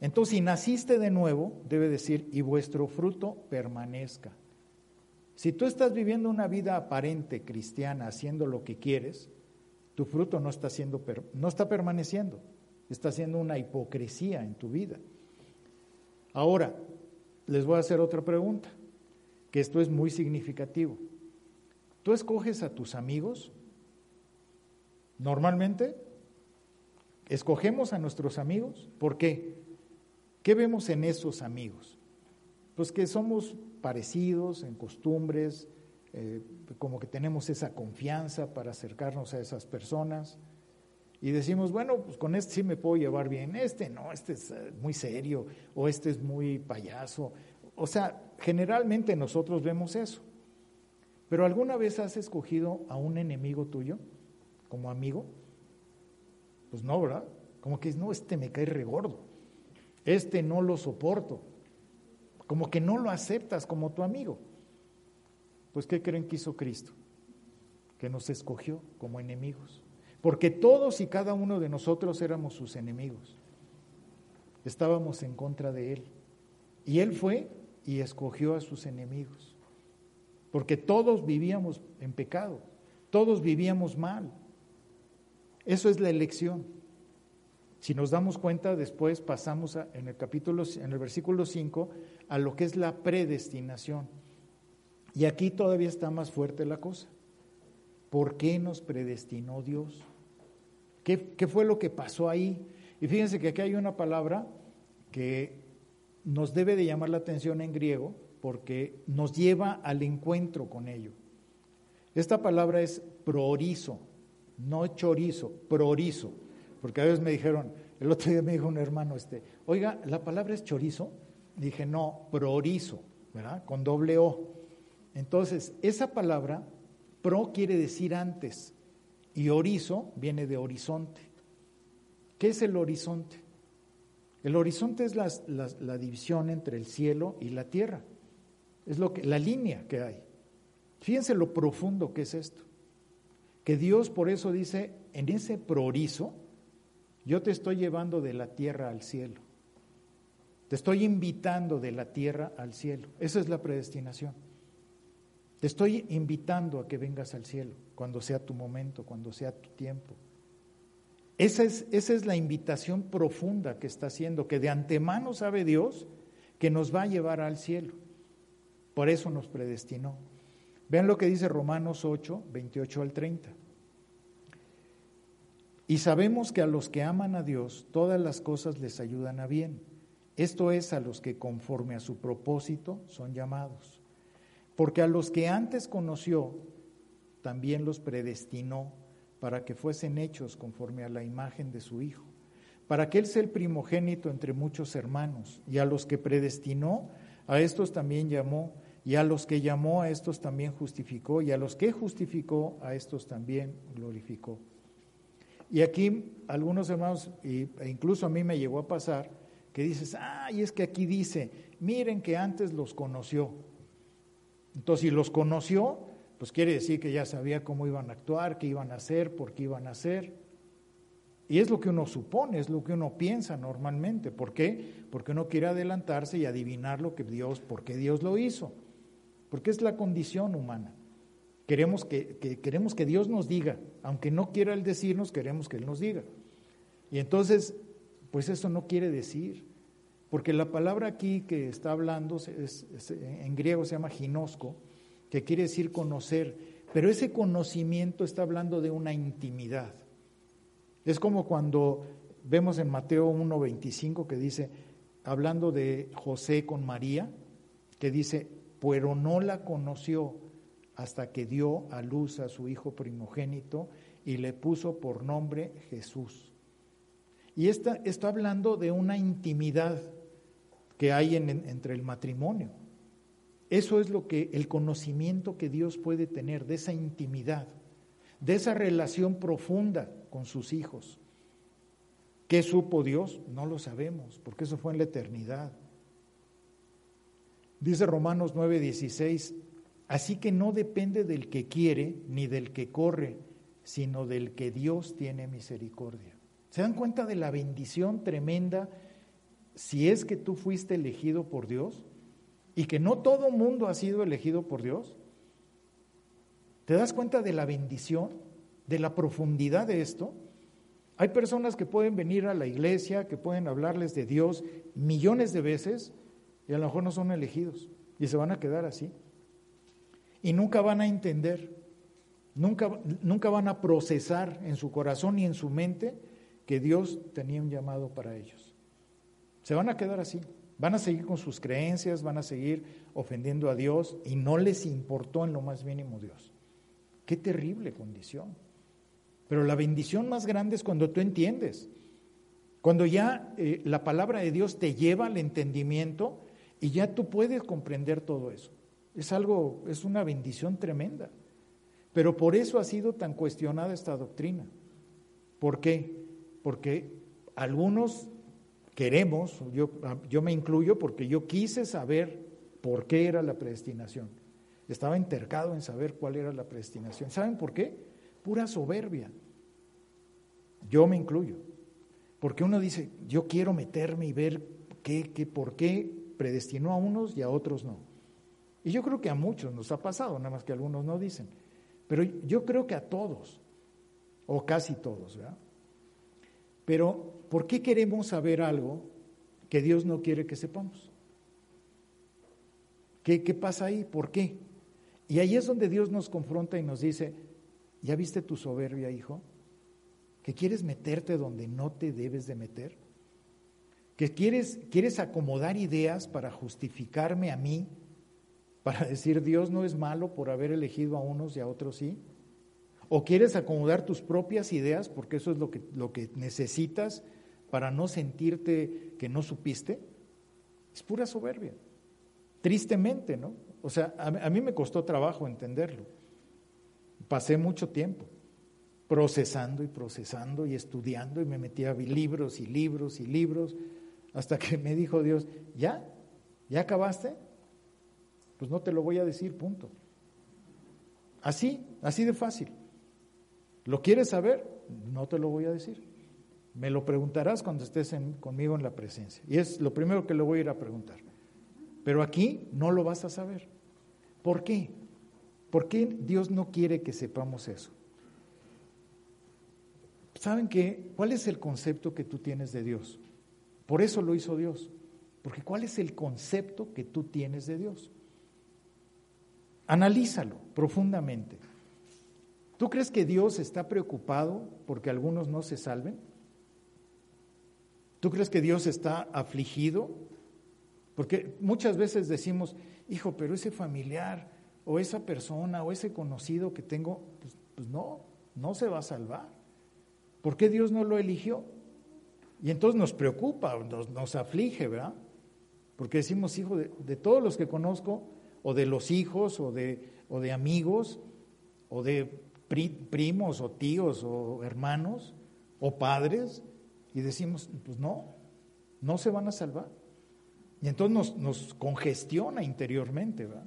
Entonces, si naciste de nuevo, debe decir, y vuestro fruto permanezca. Si tú estás viviendo una vida aparente cristiana, haciendo lo que quieres, tu fruto no está, siendo, no está permaneciendo, está haciendo una hipocresía en tu vida. Ahora, les voy a hacer otra pregunta, que esto es muy significativo. ¿Tú escoges a tus amigos? Normalmente, escogemos a nuestros amigos. ¿Por qué? ¿Qué vemos en esos amigos? Pues que somos parecidos en costumbres, eh, como que tenemos esa confianza para acercarnos a esas personas y decimos, bueno, pues con este sí me puedo llevar bien, este no, este es eh, muy serio o este es muy payaso. O sea, generalmente nosotros vemos eso. Pero ¿alguna vez has escogido a un enemigo tuyo como amigo? Pues no, ¿verdad? Como que no, este me cae regordo este no lo soporto, como que no lo aceptas como tu amigo. Pues ¿qué creen que hizo Cristo? Que nos escogió como enemigos, porque todos y cada uno de nosotros éramos sus enemigos, estábamos en contra de Él. Y Él fue y escogió a sus enemigos, porque todos vivíamos en pecado, todos vivíamos mal. Eso es la elección. Si nos damos cuenta, después pasamos en el capítulo, en el versículo 5, a lo que es la predestinación. Y aquí todavía está más fuerte la cosa. ¿Por qué nos predestinó Dios? ¿Qué, ¿Qué, fue lo que pasó ahí? Y fíjense que aquí hay una palabra que nos debe de llamar la atención en griego porque nos lleva al encuentro con ello. Esta palabra es prorizo, no chorizo, prorizo. Porque a veces me dijeron, el otro día me dijo un hermano, este, oiga, ¿la palabra es chorizo? Dije, no, prorizo, ¿verdad? Con doble O. Entonces, esa palabra, pro quiere decir antes, y orizo viene de horizonte. ¿Qué es el horizonte? El horizonte es la, división entre el cielo y la tierra. Es lo que, la línea que hay. Fíjense lo profundo que es esto. Que Dios por eso dice, en ese prorizo, yo te estoy llevando de la tierra al cielo. Te estoy invitando de la tierra al cielo. Esa es la predestinación. Te estoy invitando a que vengas al cielo cuando sea tu momento, cuando sea tu tiempo. Esa es, esa es la invitación profunda que está haciendo, que de antemano sabe Dios que nos va a llevar al cielo. Por eso nos predestinó. Vean lo que dice Romanos 8, 28 al 30. Y sabemos que a los que aman a Dios, todas las cosas les ayudan a bien. Esto es a los que conforme a su propósito son llamados. Porque a los que antes conoció, también los predestinó para que fuesen hechos conforme a la imagen de su Hijo, para que Él sea el primogénito entre muchos hermanos. Y a los que predestinó, a estos también llamó, y a los que llamó, a estos también justificó, y a los que justificó, a estos también glorificó. Y aquí algunos hermanos, e incluso a mí me llegó a pasar, que dices, ah, y es que aquí dice, miren que antes los conoció. Entonces, si los conoció, pues quiere decir que ya sabía cómo iban a actuar, qué iban a hacer, por qué iban a hacer. Y es lo que uno supone, es lo que uno piensa normalmente. ¿Por qué? Porque uno quiere adelantarse y adivinar lo que Dios, por qué Dios lo hizo. Porque es la condición humana. Queremos que, queremos que Dios nos diga, aunque no quiera Él decirnos, queremos que Él nos diga. Y entonces, pues eso no quiere decir, porque la palabra aquí que está hablando en griego se llama ginosco, que quiere decir conocer, pero ese conocimiento está hablando de una intimidad. Es como cuando vemos en Mateo 1.25 que dice, hablando de José con María, que dice, pero no la conoció hasta que dio a luz a su hijo primogénito y le puso por nombre Jesús. Y esta, está hablando de una intimidad que hay entre el matrimonio. Eso es lo que el conocimiento que Dios puede tener de esa intimidad, de esa relación profunda con sus hijos. ¿Qué supo Dios? No lo sabemos, porque eso fue en la eternidad. Dice Romanos 9:16, Así que no depende del que quiere ni del que corre, sino del que Dios tiene misericordia. ¿Se dan cuenta de la bendición tremenda si es que tú fuiste elegido por Dios y que no todo mundo ha sido elegido por Dios? ¿Te das cuenta de la bendición, de la profundidad de esto? Hay personas que pueden venir a la iglesia, que pueden hablarles de Dios millones de veces y a lo mejor no son elegidos y se van a quedar así y nunca van a entender, nunca, nunca van a procesar en su corazón ni en su mente que Dios tenía un llamado para ellos. Se van a quedar así, van a seguir con sus creencias, van a seguir ofendiendo a Dios y no les importó en lo más mínimo Dios. Qué terrible condición. Pero la bendición más grande es cuando tú entiendes, cuando ya eh, la palabra de Dios te lleva al entendimiento y ya tú puedes comprender todo eso. Es algo, es una bendición tremenda. Pero por eso ha sido tan cuestionada esta doctrina. ¿Por qué? Porque algunos queremos, yo, yo me incluyo porque yo quise saber por qué era la predestinación. Estaba entercado en saber cuál era la predestinación. ¿Saben por qué? Pura soberbia. Yo me incluyo. Porque uno dice, yo quiero meterme y ver qué, qué, por qué predestinó a unos y a otros no. Y yo creo que a muchos nos ha pasado, nada más que algunos no dicen. Pero yo creo que a todos, o casi todos, ¿verdad? Pero, ¿por qué queremos saber algo que Dios no quiere que sepamos? ¿Qué, ¿Qué, pasa ahí? ¿Por qué? Y ahí es donde Dios nos confronta y nos dice, ¿ya viste tu soberbia, hijo? ¿Que quieres meterte donde no te debes de meter? ¿Que quieres, quieres acomodar ideas para justificarme a mí para decir Dios no es malo por haber elegido a unos y a otros sí? ¿O quieres acomodar tus propias ideas porque eso es lo que, lo que necesitas para no sentirte que no supiste? Es pura soberbia. Tristemente, ¿no? O sea, a, a mí me costó trabajo entenderlo. Pasé mucho tiempo procesando y procesando y estudiando y me metía libros y libros y libros hasta que me dijo Dios, ¿ya? ¿Ya acabaste? Pues no te lo voy a decir, punto. Así, así de fácil. ¿Lo quieres saber? No te lo voy a decir. Me lo preguntarás cuando estés conmigo en la presencia. Y es lo primero que le voy a ir a preguntar. Pero aquí no lo vas a saber. ¿Por qué? ¿Por qué Dios no quiere que sepamos eso? ¿Saben qué? ¿Cuál es el concepto que tú tienes de Dios? Por eso lo hizo Dios. Porque ¿cuál es el concepto que tú tienes de Dios? Analízalo profundamente. ¿Tú crees que Dios está preocupado porque algunos no se salven? ¿Tú crees que Dios está afligido? Porque muchas veces decimos, hijo, pero ese familiar o esa persona o ese conocido que tengo, pues, pues no, no se va a salvar. ¿Por qué Dios no lo eligió? Y entonces nos preocupa, nos, aflige, ¿verdad? Porque decimos, hijo, de, todos los que conozco, o de los hijos, o de, o de amigos, o de primos, o tíos, o hermanos, o padres, y decimos, pues no, no se van a salvar. Y entonces nos, nos congestiona interiormente, ¿verdad?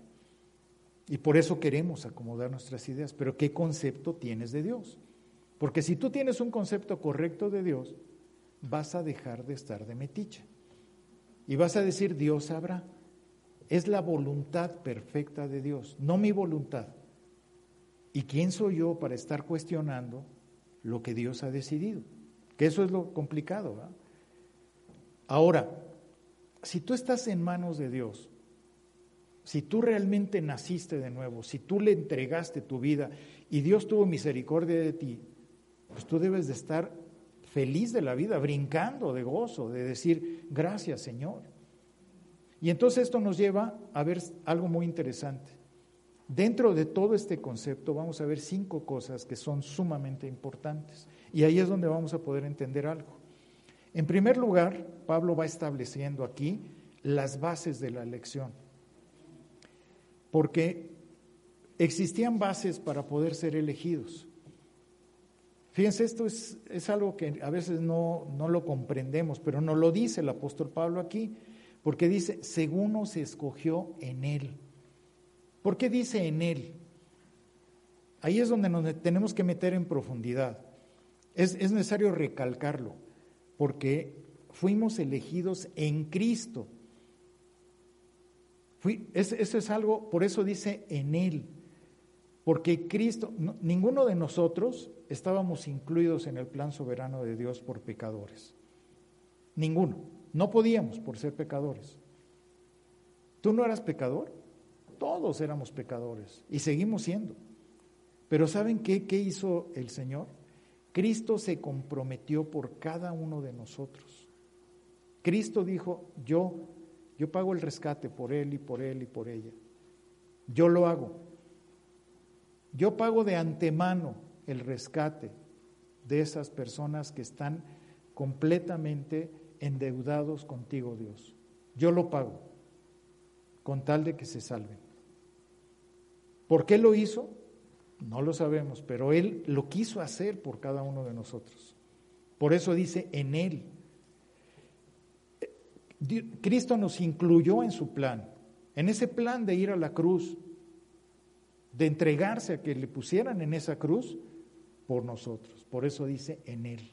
Y por eso queremos acomodar nuestras ideas. Pero ¿qué concepto tienes de Dios? Porque si tú tienes un concepto correcto de Dios, vas a dejar de estar de metiche. Y vas a decir, Dios sabrá. Es la voluntad perfecta de Dios, no mi voluntad. ¿Y quién soy yo para estar cuestionando lo que Dios ha decidido? Que eso es lo complicado. Ahora, si tú estás en manos de Dios, si tú realmente naciste de nuevo, si tú le entregaste tu vida y Dios tuvo misericordia de ti, pues tú debes de estar feliz de la vida, brincando de gozo, de decir, gracias Señor. Y entonces esto nos lleva a ver algo muy interesante. Dentro de todo este concepto vamos a ver cinco cosas que son sumamente importantes. Y ahí es donde vamos a poder entender algo. En primer lugar, Pablo va estableciendo aquí las bases de la elección. Porque existían bases para poder ser elegidos. Fíjense, esto es, algo que a veces no, no, lo comprendemos, pero no lo dice el apóstol Pablo aquí, porque dice, según nos escogió en Él. ¿Por qué dice en Él? Ahí es donde nos tenemos que meter en profundidad. Es, necesario recalcarlo, porque fuimos elegidos en Cristo. eso es algo, por eso dice en Él. Porque Cristo, ninguno de nosotros estábamos incluidos en el plan soberano de Dios por pecadores. Ninguno. No podíamos por ser pecadores. ¿Tú no eras pecador? Todos éramos pecadores y seguimos siendo. Pero ¿saben qué, qué hizo el Señor? Cristo se comprometió por cada uno de nosotros. Cristo dijo, yo, yo pago el rescate por él y por él y por ella. Yo lo hago. Yo pago de antemano el rescate de esas personas que están completamente endeudados contigo, Dios. Yo lo pago con tal de que se salven. ¿Por qué lo hizo? No lo sabemos, pero Él lo quiso hacer por cada uno de nosotros. Por eso dice en Él. Cristo nos incluyó en su plan, en ese plan de ir a la cruz, de entregarse a que le pusieran en esa cruz por nosotros. Por eso dice en Él.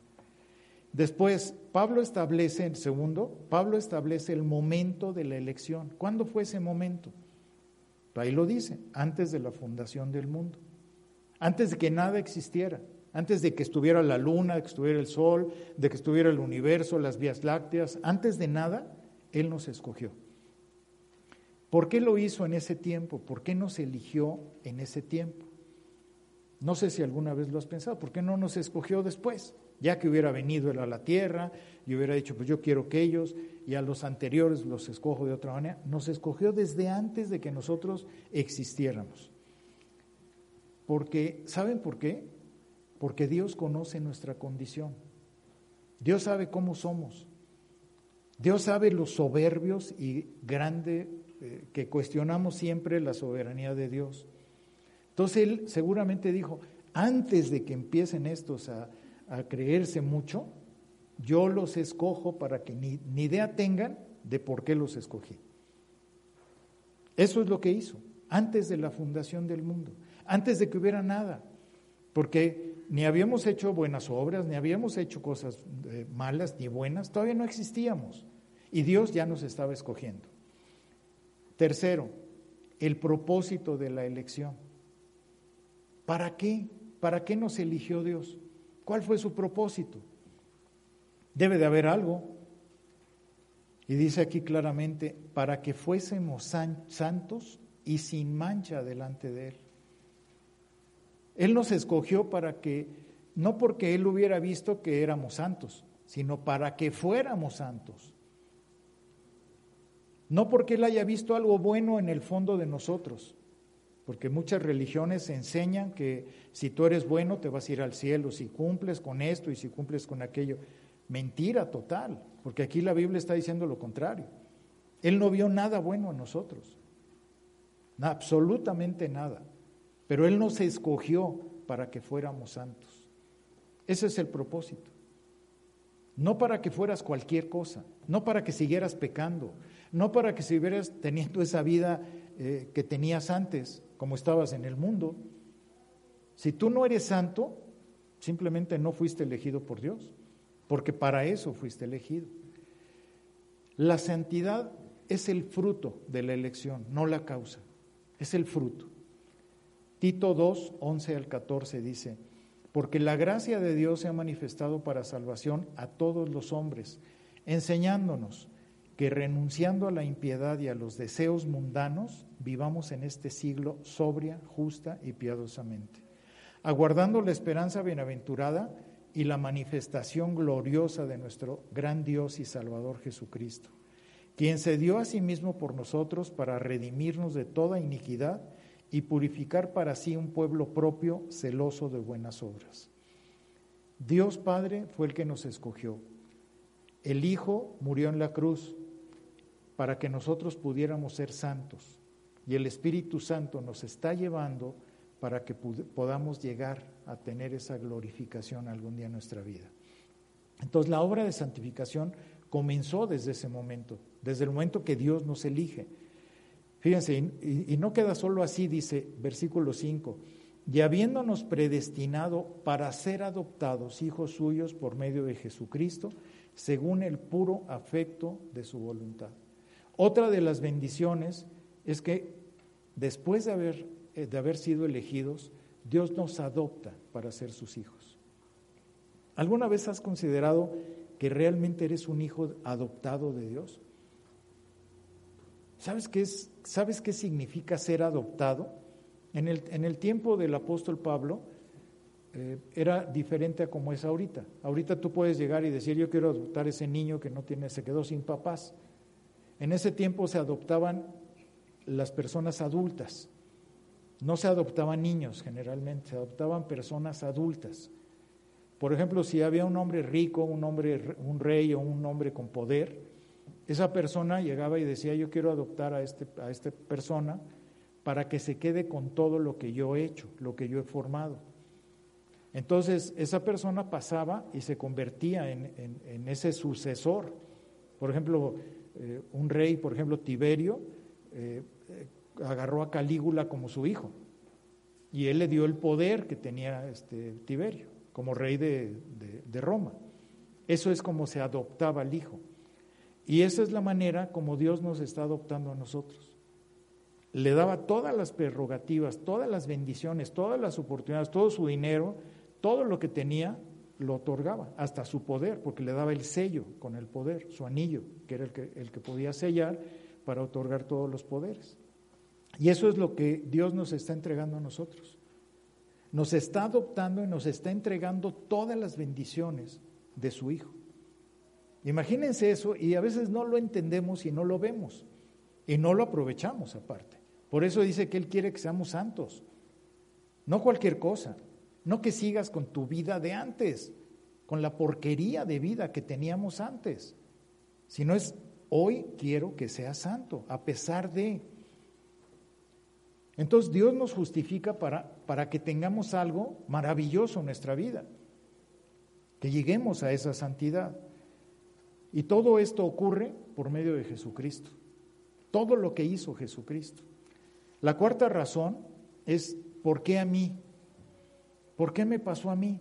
Después, Pablo establece, el segundo, Pablo establece el momento de la elección. ¿Cuándo fue ese momento? Ahí lo dice, antes de la fundación del mundo, antes de que nada existiera, antes de que estuviera la luna, de que estuviera el sol, de que estuviera el universo, las vías lácteas, antes de nada, Él nos escogió. ¿Por qué lo hizo en ese tiempo? ¿Por qué nos eligió en ese tiempo? No sé si alguna vez lo has pensado, ¿por qué no nos escogió después? Ya que hubiera venido él a la tierra y hubiera dicho, pues yo quiero que ellos, y a los anteriores los escojo de otra manera, nos escogió desde antes de que nosotros existiéramos. Porque, ¿saben por qué? Porque Dios conoce nuestra condición. Dios sabe cómo somos. Dios sabe los soberbios y grande eh, que cuestionamos siempre la soberanía de Dios. Entonces Él seguramente dijo, antes de que empiecen estos a, creerse mucho, yo los escojo para que ni idea tengan de por qué los escogí. Eso es lo que hizo antes de la fundación del mundo, antes de que hubiera nada, porque ni habíamos hecho buenas obras, ni habíamos hecho cosas eh, malas ni buenas, todavía no existíamos y Dios ya nos estaba escogiendo. Tercero, el propósito de la elección. ¿Para qué? ¿Para qué nos eligió Dios? ¿Cuál fue su propósito? Debe de haber algo. Y dice aquí claramente, para que fuésemos santos y sin mancha delante de Él. Él nos escogió para que, no porque Él hubiera visto que éramos santos, sino para que fuéramos santos. No porque Él haya visto algo bueno en el fondo de nosotros, porque muchas religiones enseñan que si tú eres bueno te vas a ir al cielo, si cumples con esto y si cumples con aquello. Mentira total, porque aquí la Biblia está diciendo lo contrario. Él no vio nada bueno en nosotros, absolutamente nada, pero Él nos escogió para que fuéramos santos. Ese es el propósito. No para que fueras cualquier cosa, no para que siguieras pecando, no para que siguieras teniendo esa vida eh, que tenías antes, como estabas en el mundo. Si tú no eres santo, simplemente no fuiste elegido por Dios porque para eso fuiste elegido. La santidad es el fruto de la elección, no la causa, es el fruto. Tito 2, 11 al 14 dice, porque la gracia de Dios se ha manifestado para salvación a todos los hombres, enseñándonos que renunciando a la impiedad y a los deseos mundanos, vivamos en este siglo sobria, justa y piadosamente, aguardando la esperanza bienaventurada y la manifestación gloriosa de nuestro gran Dios y Salvador Jesucristo, quien se dio a sí mismo por nosotros para redimirnos de toda iniquidad y purificar para sí un pueblo propio celoso de buenas obras. Dios Padre fue el que nos escogió. El Hijo murió en la cruz para que nosotros pudiéramos ser santos. Y el Espíritu Santo nos está llevando para que podamos llegar a tener esa glorificación algún día en nuestra vida. Entonces la obra de santificación comenzó desde ese momento, desde el momento que Dios nos elige. Fíjense, y, no queda solo así, dice versículo 5, y habiéndonos predestinado para ser adoptados hijos suyos por medio de Jesucristo, según el puro afecto de su voluntad. Otra de las bendiciones es que después de haber eh, de haber sido elegidos, Dios nos adopta para ser sus hijos. ¿Alguna vez has considerado que realmente eres un hijo adoptado de Dios? ¿Sabes qué, es, ¿sabes qué significa ser adoptado? En el, en el tiempo del apóstol Pablo eh, era diferente a como es ahorita. Ahorita tú puedes llegar y decir, yo quiero adoptar ese niño que no tiene, se quedó sin papás. En ese tiempo se adoptaban las personas adultas. No se adoptaban niños generalmente, se adoptaban personas adultas. Por ejemplo, si había un hombre rico, un hombre, un rey o un hombre con poder, esa persona llegaba y decía, yo quiero adoptar a, este, a esta persona para que se quede con todo lo que yo he hecho, lo que yo he formado. Entonces, esa persona pasaba y se convertía en, ese sucesor. Por ejemplo, eh, un rey, por ejemplo, Tiberio, eh, agarró a Calígula como su hijo y él le dio el poder que tenía este Tiberio como rey de, de Roma. Eso es como se adoptaba al hijo. Y esa es la manera como Dios nos está adoptando a nosotros. Le daba todas las prerrogativas, todas las bendiciones, todas las oportunidades, todo su dinero, todo lo que tenía, lo otorgaba, hasta su poder, porque le daba el sello con el poder, su anillo, que era el que, el que podía sellar para otorgar todos los poderes. Y eso es lo que Dios nos está entregando a nosotros. nos está adoptando y nos está entregando todas las bendiciones de su Hijo. Imagínense eso y a veces no lo entendemos y no lo vemos. Y no lo aprovechamos aparte. Por eso dice que Él quiere que seamos santos, no cualquier cosa, no que sigas con tu vida de antes, con la porquería de vida que teníamos antes, sino es hoy quiero que seas santo, a pesar de... Entonces Dios nos justifica para, para que tengamos algo maravilloso en nuestra vida, que lleguemos a esa santidad. Y todo esto ocurre por medio de Jesucristo. Todo lo que hizo Jesucristo. La cuarta razón es ¿por qué a mí? ¿Por qué me pasó a mí?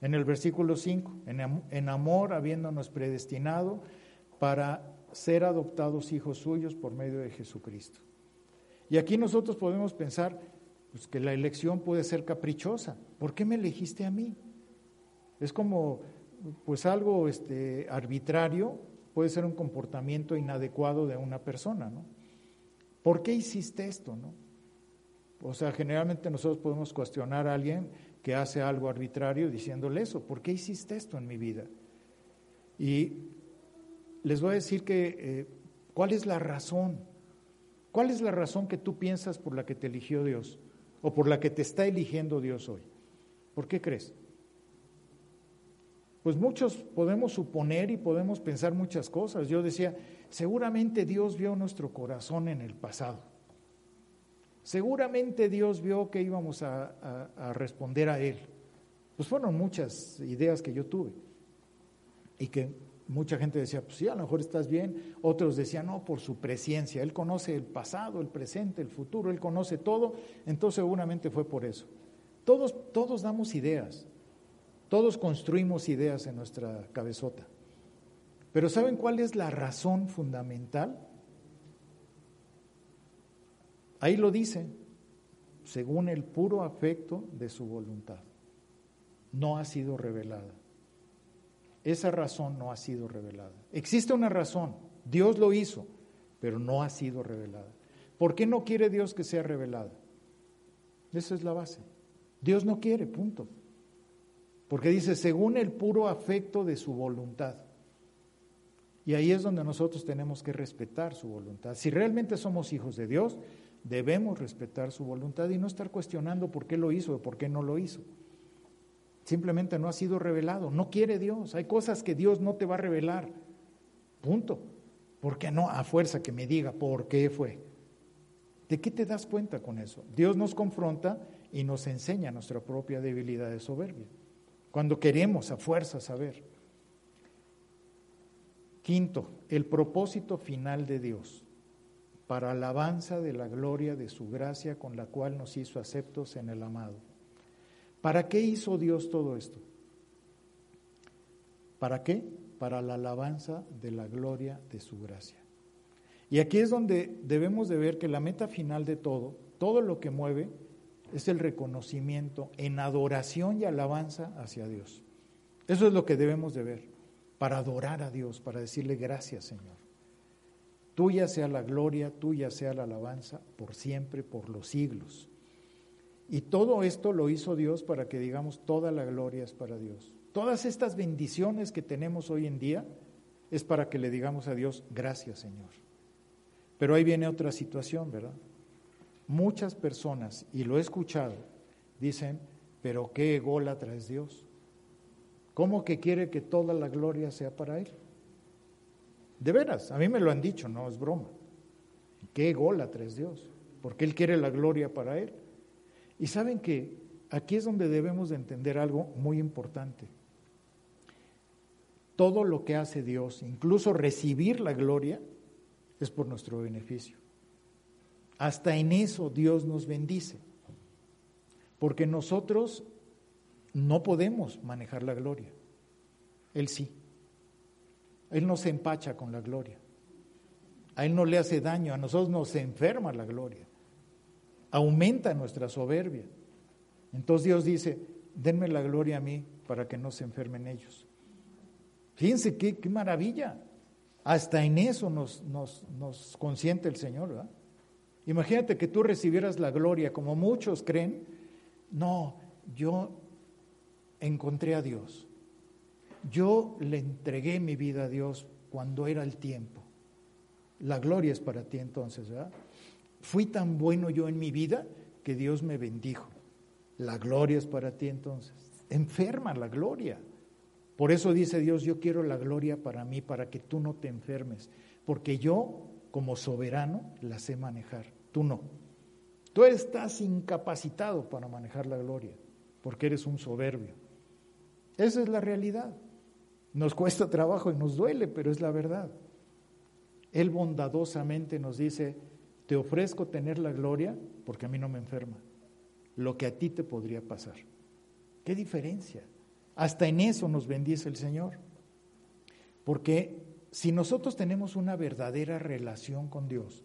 En el versículo 5, en amor habiéndonos predestinado para ser adoptados hijos suyos por medio de Jesucristo. Y aquí nosotros podemos pensar pues, que la elección puede ser caprichosa. ¿Por qué me elegiste a mí? Es como pues algo este, arbitrario puede ser un comportamiento inadecuado de una persona, ¿no? ¿Por qué hiciste esto, no? O sea, generalmente nosotros podemos cuestionar a alguien que hace algo arbitrario diciéndole eso, ¿por qué hiciste esto en mi vida? Y les voy a decir que, eh, ¿cuál es la razón? ¿Cuál es la razón que tú piensas por la que te eligió Dios o por la que te está eligiendo Dios hoy? ¿Por qué crees? Pues muchos podemos suponer y podemos pensar muchas cosas. Yo decía, seguramente Dios vio nuestro corazón en el pasado. Seguramente Dios vio que íbamos a, responder a Él. Pues fueron muchas ideas que yo tuve. Y que mucha gente decía, pues sí, a lo mejor estás bien. Otros decían, no, por su presencia. Él conoce el pasado, el presente, el futuro, Él conoce todo. Entonces seguramente fue por eso. Todos, todos damos ideas. Todos construimos ideas en nuestra cabezota. Pero ¿saben cuál es la razón fundamental? Ahí lo dice, según el puro afecto de su voluntad. No ha sido revelada. Esa razón no ha sido revelada. Existe una razón, Dios lo hizo, pero no ha sido revelada. ¿Por qué no quiere Dios que sea revelada? Esa es la base. Dios no quiere, punto. Porque dice, según el puro afecto de su voluntad. Y ahí es donde nosotros tenemos que respetar su voluntad. Si realmente somos hijos de Dios, debemos respetar su voluntad y no estar cuestionando por qué lo hizo o por qué no lo hizo. Simplemente no ha sido revelado. No quiere Dios. Hay cosas que Dios no te va a revelar. Punto. ¿Por qué no? A fuerza que me diga por qué fue. ¿De qué te das cuenta con eso? Dios nos confronta y nos enseña nuestra propia debilidad de soberbia cuando queremos a fuerza saber. Quinto, el propósito final de Dios para alabanza de la gloria de su gracia con la cual nos hizo aceptos en el amado. ¿Para qué hizo Dios todo esto? ¿Para qué? Para la alabanza de la gloria de su gracia. Y aquí es donde debemos de ver que la meta final de todo, todo lo que mueve, es el reconocimiento en adoración y alabanza hacia Dios. Eso es lo que debemos de ver, para adorar a Dios, para decirle gracias Señor. Tuya sea la gloria, tuya sea la alabanza, por siempre, por los siglos. Y todo esto lo hizo Dios para que digamos, toda la gloria es para Dios. Todas estas bendiciones que tenemos hoy en día es para que le digamos a Dios, gracias Señor. Pero ahí viene otra situación, ¿verdad? Muchas personas, y lo he escuchado, dicen, pero qué ególatra es Dios. ¿Cómo que quiere que toda la gloria sea para Él? De veras, a mí me lo han dicho, no es broma. Qué ególatra es Dios, porque Él quiere la gloria para Él. Y saben que aquí es donde debemos de entender algo muy importante. Todo lo que hace Dios, incluso recibir la gloria, es por nuestro beneficio. Hasta en eso Dios nos bendice. Porque nosotros no podemos manejar la gloria. Él sí. Él no se empacha con la gloria. A Él no le hace daño, a nosotros nos enferma la gloria. Aumenta nuestra soberbia. Entonces Dios dice, denme la gloria a mí para que no se enfermen ellos. Fíjense qué, qué maravilla. Hasta en eso nos, nos, nos consiente el Señor, ¿verdad? Imagínate que tú recibieras la gloria, como muchos creen. No, yo encontré a Dios. Yo le entregué mi vida a Dios cuando era el tiempo. La gloria es para ti entonces, ¿verdad? Fui tan bueno yo en mi vida que Dios me bendijo. La gloria es para ti entonces. Enferma la gloria. Por eso dice Dios, yo quiero la gloria para mí, para que tú no te enfermes, porque yo como soberano la sé manejar, tú no. Tú estás incapacitado para manejar la gloria, porque eres un soberbio. Esa es la realidad. Nos cuesta trabajo y nos duele, pero es la verdad. Él bondadosamente nos dice, te ofrezco tener la gloria porque a mí no me enferma. Lo que a ti te podría pasar. ¿Qué diferencia? Hasta en eso nos bendice el Señor. Porque si nosotros tenemos una verdadera relación con Dios,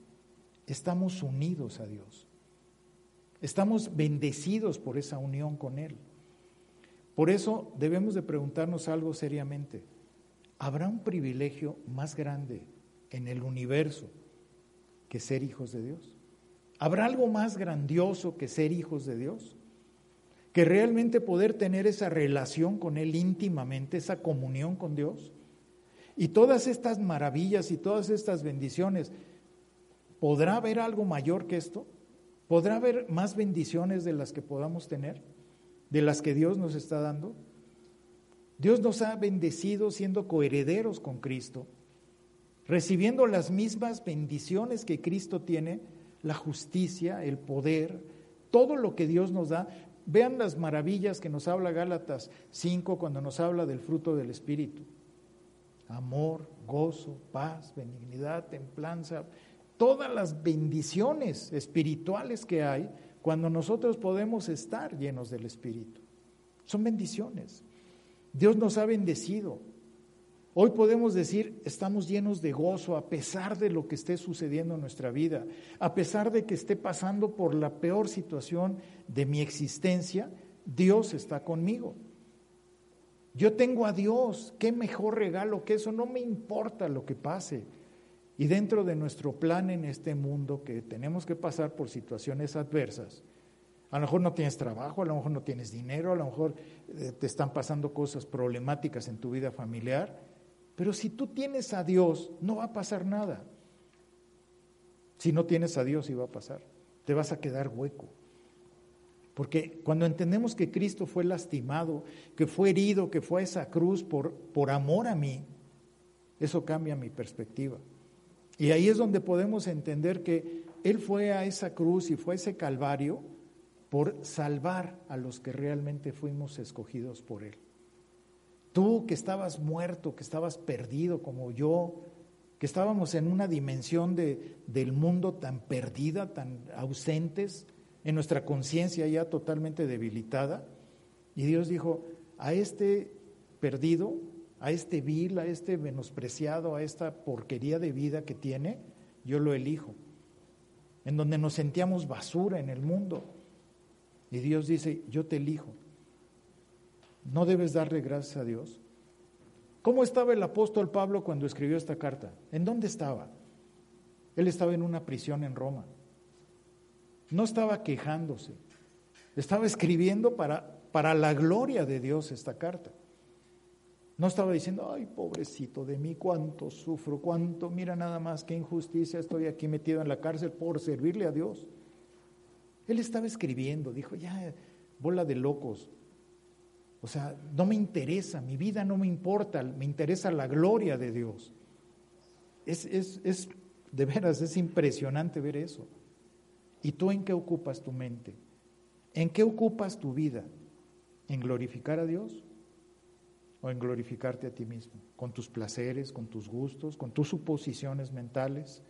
estamos unidos a Dios. Estamos bendecidos por esa unión con Él. Por eso debemos de preguntarnos algo seriamente. ¿Habrá un privilegio más grande en el universo que ser hijos de Dios? ¿Habrá algo más grandioso que ser hijos de Dios? Que realmente poder tener esa relación con Él íntimamente, esa comunión con Dios. Y todas estas maravillas y todas estas bendiciones, ¿podrá haber algo mayor que esto? ¿Podrá haber más bendiciones de las que podamos tener? ¿De las que Dios nos está dando? Dios nos ha bendecido siendo coherederos con Cristo, recibiendo las mismas bendiciones que Cristo tiene, la justicia, el poder, todo lo que Dios nos da. Vean las maravillas que nos habla Gálatas 5 cuando nos habla del fruto del Espíritu. Amor, gozo, paz, benignidad, templanza, todas las bendiciones espirituales que hay cuando nosotros podemos estar llenos del Espíritu. Son bendiciones. Dios nos ha bendecido. Hoy podemos decir, estamos llenos de gozo a pesar de lo que esté sucediendo en nuestra vida, a pesar de que esté pasando por la peor situación de mi existencia, Dios está conmigo. Yo tengo a Dios, qué mejor regalo que eso, no me importa lo que pase. Y dentro de nuestro plan en este mundo, que tenemos que pasar por situaciones adversas, a lo mejor no tienes trabajo, a lo mejor no tienes dinero, a lo mejor eh, te están pasando cosas problemáticas en tu vida familiar, pero si tú tienes a Dios, no va a pasar nada. Si no tienes a Dios, sí va a pasar. Te vas a quedar hueco. Porque cuando entendemos que Cristo fue lastimado, que fue herido, que fue a esa cruz por, por amor a mí, eso cambia mi perspectiva. Y ahí es donde podemos entender que Él fue a esa cruz y fue a ese calvario por salvar a los que realmente fuimos escogidos por Él. Tú que estabas muerto, que estabas perdido como yo, que estábamos en una dimensión de, del mundo tan perdida, tan ausentes, en nuestra conciencia ya totalmente debilitada. Y Dios dijo, a este perdido a este vil, a este menospreciado, a esta porquería de vida que tiene, yo lo elijo. En donde nos sentíamos basura en el mundo. Y Dios dice, yo te elijo. ¿No debes darle gracias a Dios? ¿Cómo estaba el apóstol Pablo cuando escribió esta carta? ¿En dónde estaba? Él estaba en una prisión en Roma. No estaba quejándose. Estaba escribiendo para, para la gloria de Dios esta carta. No estaba diciendo, ay, pobrecito de mí, cuánto sufro, cuánto, mira nada más, qué injusticia, estoy aquí metido en la cárcel por servirle a Dios. Él estaba escribiendo, dijo, ya, bola de locos. O sea, no me interesa, mi vida no me importa, me interesa la gloria de Dios. Es, es, es de veras, es impresionante ver eso. ¿Y tú en qué ocupas tu mente? ¿En qué ocupas tu vida? ¿En glorificar a Dios? o en glorificarte a ti mismo, con tus placeres, con tus gustos, con tus suposiciones mentales.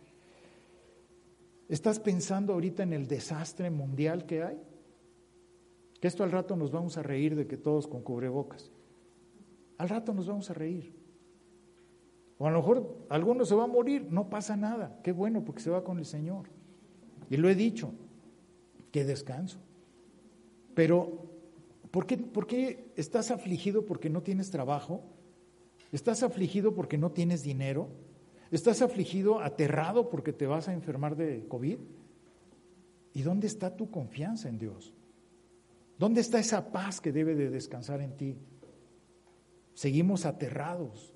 ¿Estás pensando ahorita en el desastre mundial que hay? Que esto al rato nos vamos a reír de que todos con cubrebocas. Al rato nos vamos a reír. O a lo mejor alguno se va a morir, no pasa nada. Qué bueno porque se va con el Señor. Y lo he dicho, qué descanso. Pero ¿Por qué, estás afligido porque no tienes trabajo? ¿Estás afligido porque no tienes dinero? ¿Estás afligido, aterrado porque te vas a enfermar de COVID? ¿Y dónde está tu confianza en Dios? ¿Dónde está esa paz que debe de descansar en ti? Seguimos aterrados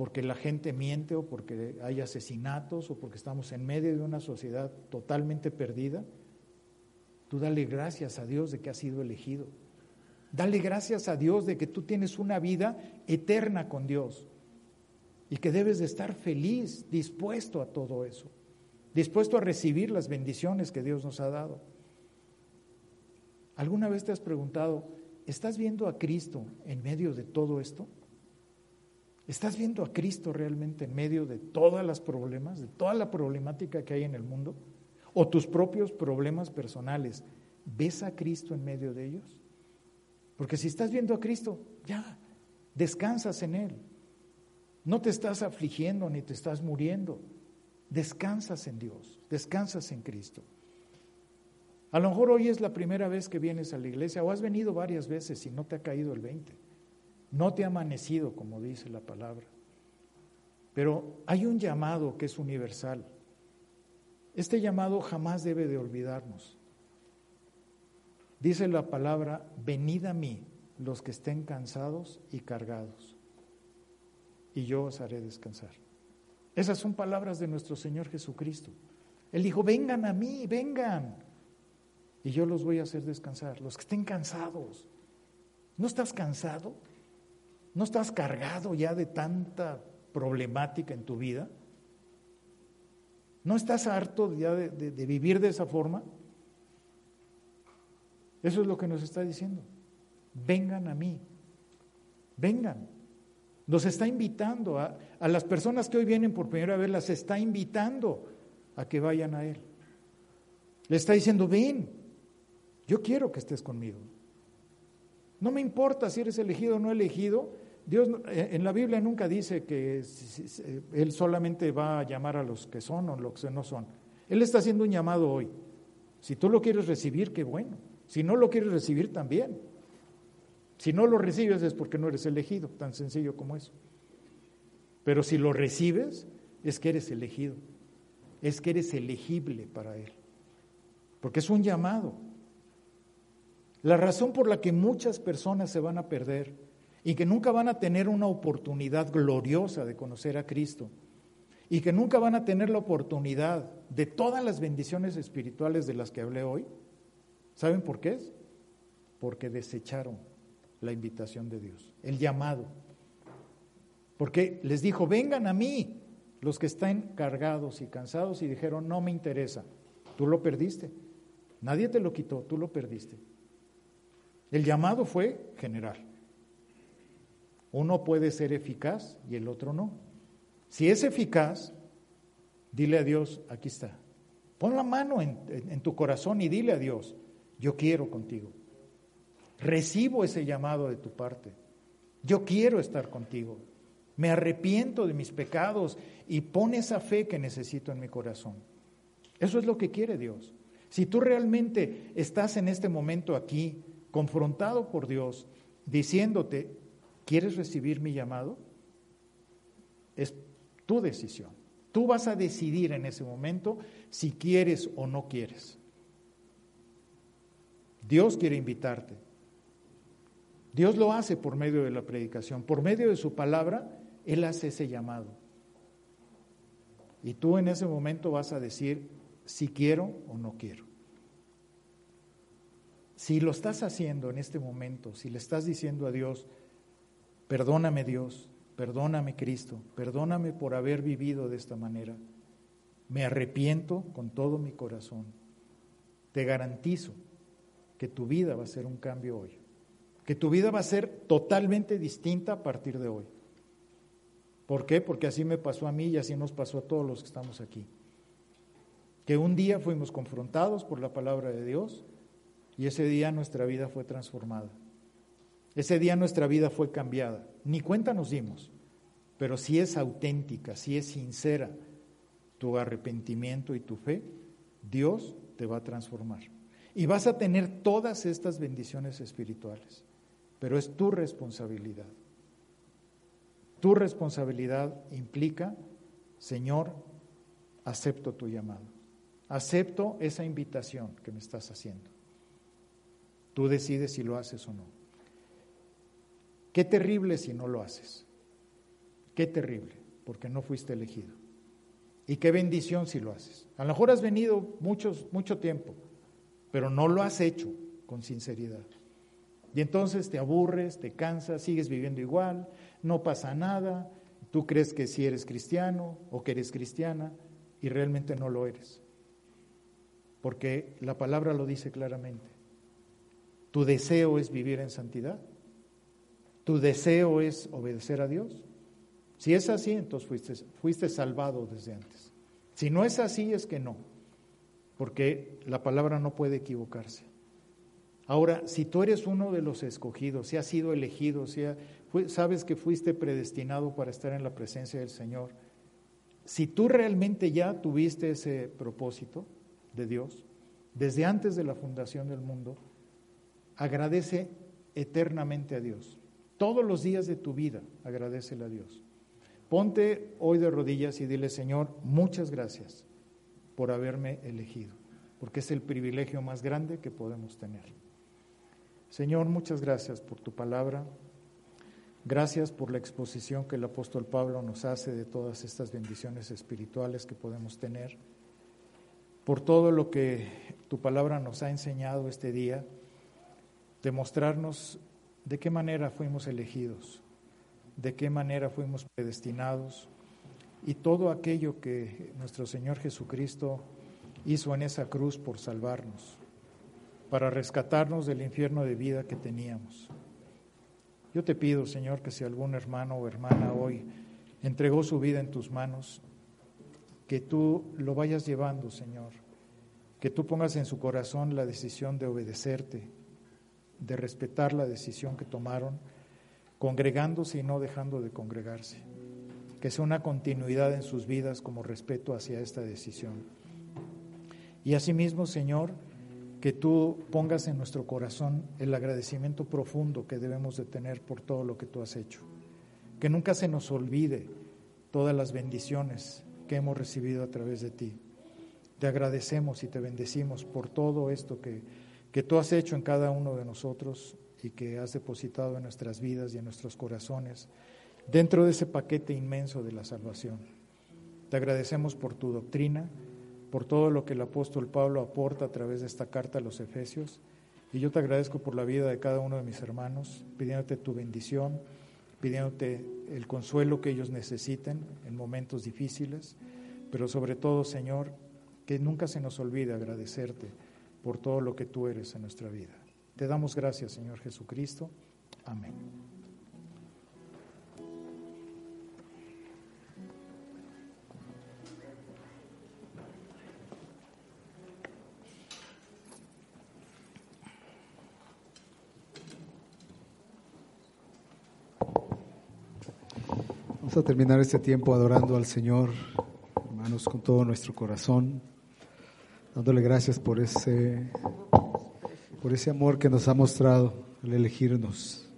porque la gente miente o porque hay asesinatos o porque estamos en medio de una sociedad totalmente perdida. Tú dale gracias a Dios de que has sido elegido. Dale gracias a Dios de que tú tienes una vida eterna con Dios y que debes de estar feliz, dispuesto a todo eso, dispuesto a recibir las bendiciones que Dios nos ha dado. ¿Alguna vez te has preguntado, ¿estás viendo a Cristo en medio de todo esto? ¿Estás viendo a Cristo realmente en medio de todos los problemas, de toda la problemática que hay en el mundo? ¿O tus propios problemas personales? ¿Ves a Cristo en medio de ellos? Porque si estás viendo a Cristo, ya, descansas en Él. No te estás afligiendo ni te estás muriendo. Descansas en Dios, descansas en Cristo. A lo mejor hoy es la primera vez que vienes a la iglesia o has venido varias veces y no te ha caído el 20. No te ha amanecido, como dice la palabra. Pero hay un llamado que es universal. Este llamado jamás debe de olvidarnos. Dice la palabra, venid a mí los que estén cansados y cargados y yo os haré descansar. Esas son palabras de nuestro Señor Jesucristo. Él dijo, vengan a mí, vengan, y yo los voy a hacer descansar, los que estén cansados. ¿No estás cansado? ¿No estás cargado ya de tanta problemática en tu vida? ¿No estás harto ya de, de vivir de esa forma? Eso es lo que nos está diciendo. Vengan a mí, vengan. Nos está invitando a, a las personas que hoy vienen por primera vez, las está invitando a que vayan a Él. Le está diciendo, ven, yo quiero que estés conmigo. No me importa si eres elegido o no elegido. Dios eh, en la Biblia nunca dice que Él solamente va a llamar a los que son o los que no son. Él está haciendo un llamado hoy. Si tú lo quieres recibir, qué bueno. Si no lo quieres recibir, también. Si no lo recibes es porque no eres elegido, tan sencillo como eso. Pero si lo recibes, es que eres elegido, es que eres elegible para Él, porque es un llamado. La razón por la que muchas personas se van a perder y que nunca van a tener una oportunidad gloriosa de conocer a Cristo y que nunca van a tener la oportunidad de todas las bendiciones espirituales de las que hablé hoy, ¿saben por qué es? Porque desecharon la invitación de Dios, el llamado. Porque les dijo, vengan a mí los que están cargados y cansados y dijeron, no me interesa, tú lo perdiste. Nadie te lo quitó, tú lo perdiste. El llamado fue general. Uno puede ser eficaz y el otro no. Si es eficaz, dile a Dios, aquí está. Pon la mano en, tu corazón y dile a Dios, yo quiero contigo. Recibo ese llamado de tu parte. Yo quiero estar contigo. Me arrepiento de mis pecados y pon esa fe que necesito en mi corazón. Eso es lo que quiere Dios. Si tú realmente estás en este momento aquí, confrontado por Dios, diciéndote, ¿quieres recibir mi llamado? Es tu decisión. Tú vas a decidir en ese momento si quieres o no quieres. Dios quiere invitarte. Dios lo hace por medio de la predicación, por medio de su palabra, Él hace ese llamado. Y tú en ese momento vas a decir si quiero o no quiero. Si lo estás haciendo en este momento, si le estás diciendo a Dios, perdóname Dios, perdóname Cristo, perdóname por haber vivido de esta manera, me arrepiento con todo mi corazón, te garantizo que tu vida va a ser un cambio hoy que tu vida va a ser totalmente distinta a partir de hoy. ¿Por qué? Porque así me pasó a mí y así nos pasó a todos los que estamos aquí. Que un día fuimos confrontados por la palabra de Dios y ese día nuestra vida fue transformada. Ese día nuestra vida fue cambiada. Ni cuenta nos dimos, pero si es auténtica, si es sincera tu arrepentimiento y tu fe, Dios te va a transformar. Y vas a tener todas estas bendiciones espirituales pero es tu responsabilidad. Tu responsabilidad implica, Señor, acepto tu llamado, acepto esa invitación que me estás haciendo. Tú decides si lo haces o no. Qué terrible si no lo haces. Qué terrible, porque no fuiste elegido. Y qué bendición si lo haces. A lo mejor has venido muchos, mucho tiempo, pero no lo has hecho con sinceridad. Y entonces te aburres, te cansas, sigues viviendo igual, no pasa nada, tú crees que si eres cristiano o que eres cristiana y realmente no lo eres. Porque la palabra lo dice claramente. Tu deseo es vivir en santidad. Tu deseo es obedecer a Dios. Si es así, entonces fuiste, salvado desde antes. Si no es así, es que no. Porque la palabra no puede equivocarse. Ahora, si tú eres uno de los escogidos, si has sido elegido, si sabes que fuiste predestinado para estar en la presencia del Señor, si tú realmente ya tuviste ese propósito de Dios, desde antes de la fundación del mundo, agradece eternamente a Dios. Todos los días de tu vida agradecele a Dios. Ponte hoy de rodillas y dile, Señor, muchas gracias por haberme elegido, porque es el privilegio más grande que podemos tener. Señor, muchas gracias por tu palabra. Gracias por la exposición que el apóstol Pablo nos hace de todas estas bendiciones espirituales que podemos tener. Por todo lo que tu palabra nos ha enseñado este día, demostrarnos de qué manera fuimos elegidos, de qué manera fuimos predestinados y todo aquello que nuestro Señor Jesucristo hizo en esa cruz por salvarnos para rescatarnos del infierno de vida que teníamos. Yo te pido, Señor, que si algún hermano o hermana hoy entregó su vida en tus manos, que tú lo vayas llevando, Señor, que tú pongas en su corazón la decisión de obedecerte, de respetar la decisión que tomaron, congregándose y no dejando de congregarse, que sea una continuidad en sus vidas como respeto hacia esta decisión. Y asimismo, Señor, que tú pongas en nuestro corazón el agradecimiento profundo que debemos de tener por todo lo que tú has hecho. Que nunca se nos olvide todas las bendiciones que hemos recibido a través de ti. Te agradecemos y te bendecimos por todo esto que, que tú has hecho en cada uno de nosotros y que has depositado en nuestras vidas y en nuestros corazones dentro de ese paquete inmenso de la salvación. Te agradecemos por tu doctrina por todo lo que el apóstol Pablo aporta a través de esta carta a los Efesios. Y yo te agradezco por la vida de cada uno de mis hermanos, pidiéndote tu bendición, pidiéndote el consuelo que ellos necesiten en momentos difíciles, pero sobre todo, Señor, que nunca se nos olvide agradecerte por todo lo que tú eres en nuestra vida. Te damos gracias, Señor Jesucristo. Amén. Vamos a terminar este tiempo adorando al Señor, hermanos, con todo nuestro corazón, dándole gracias por ese, por ese amor que nos ha mostrado al elegirnos.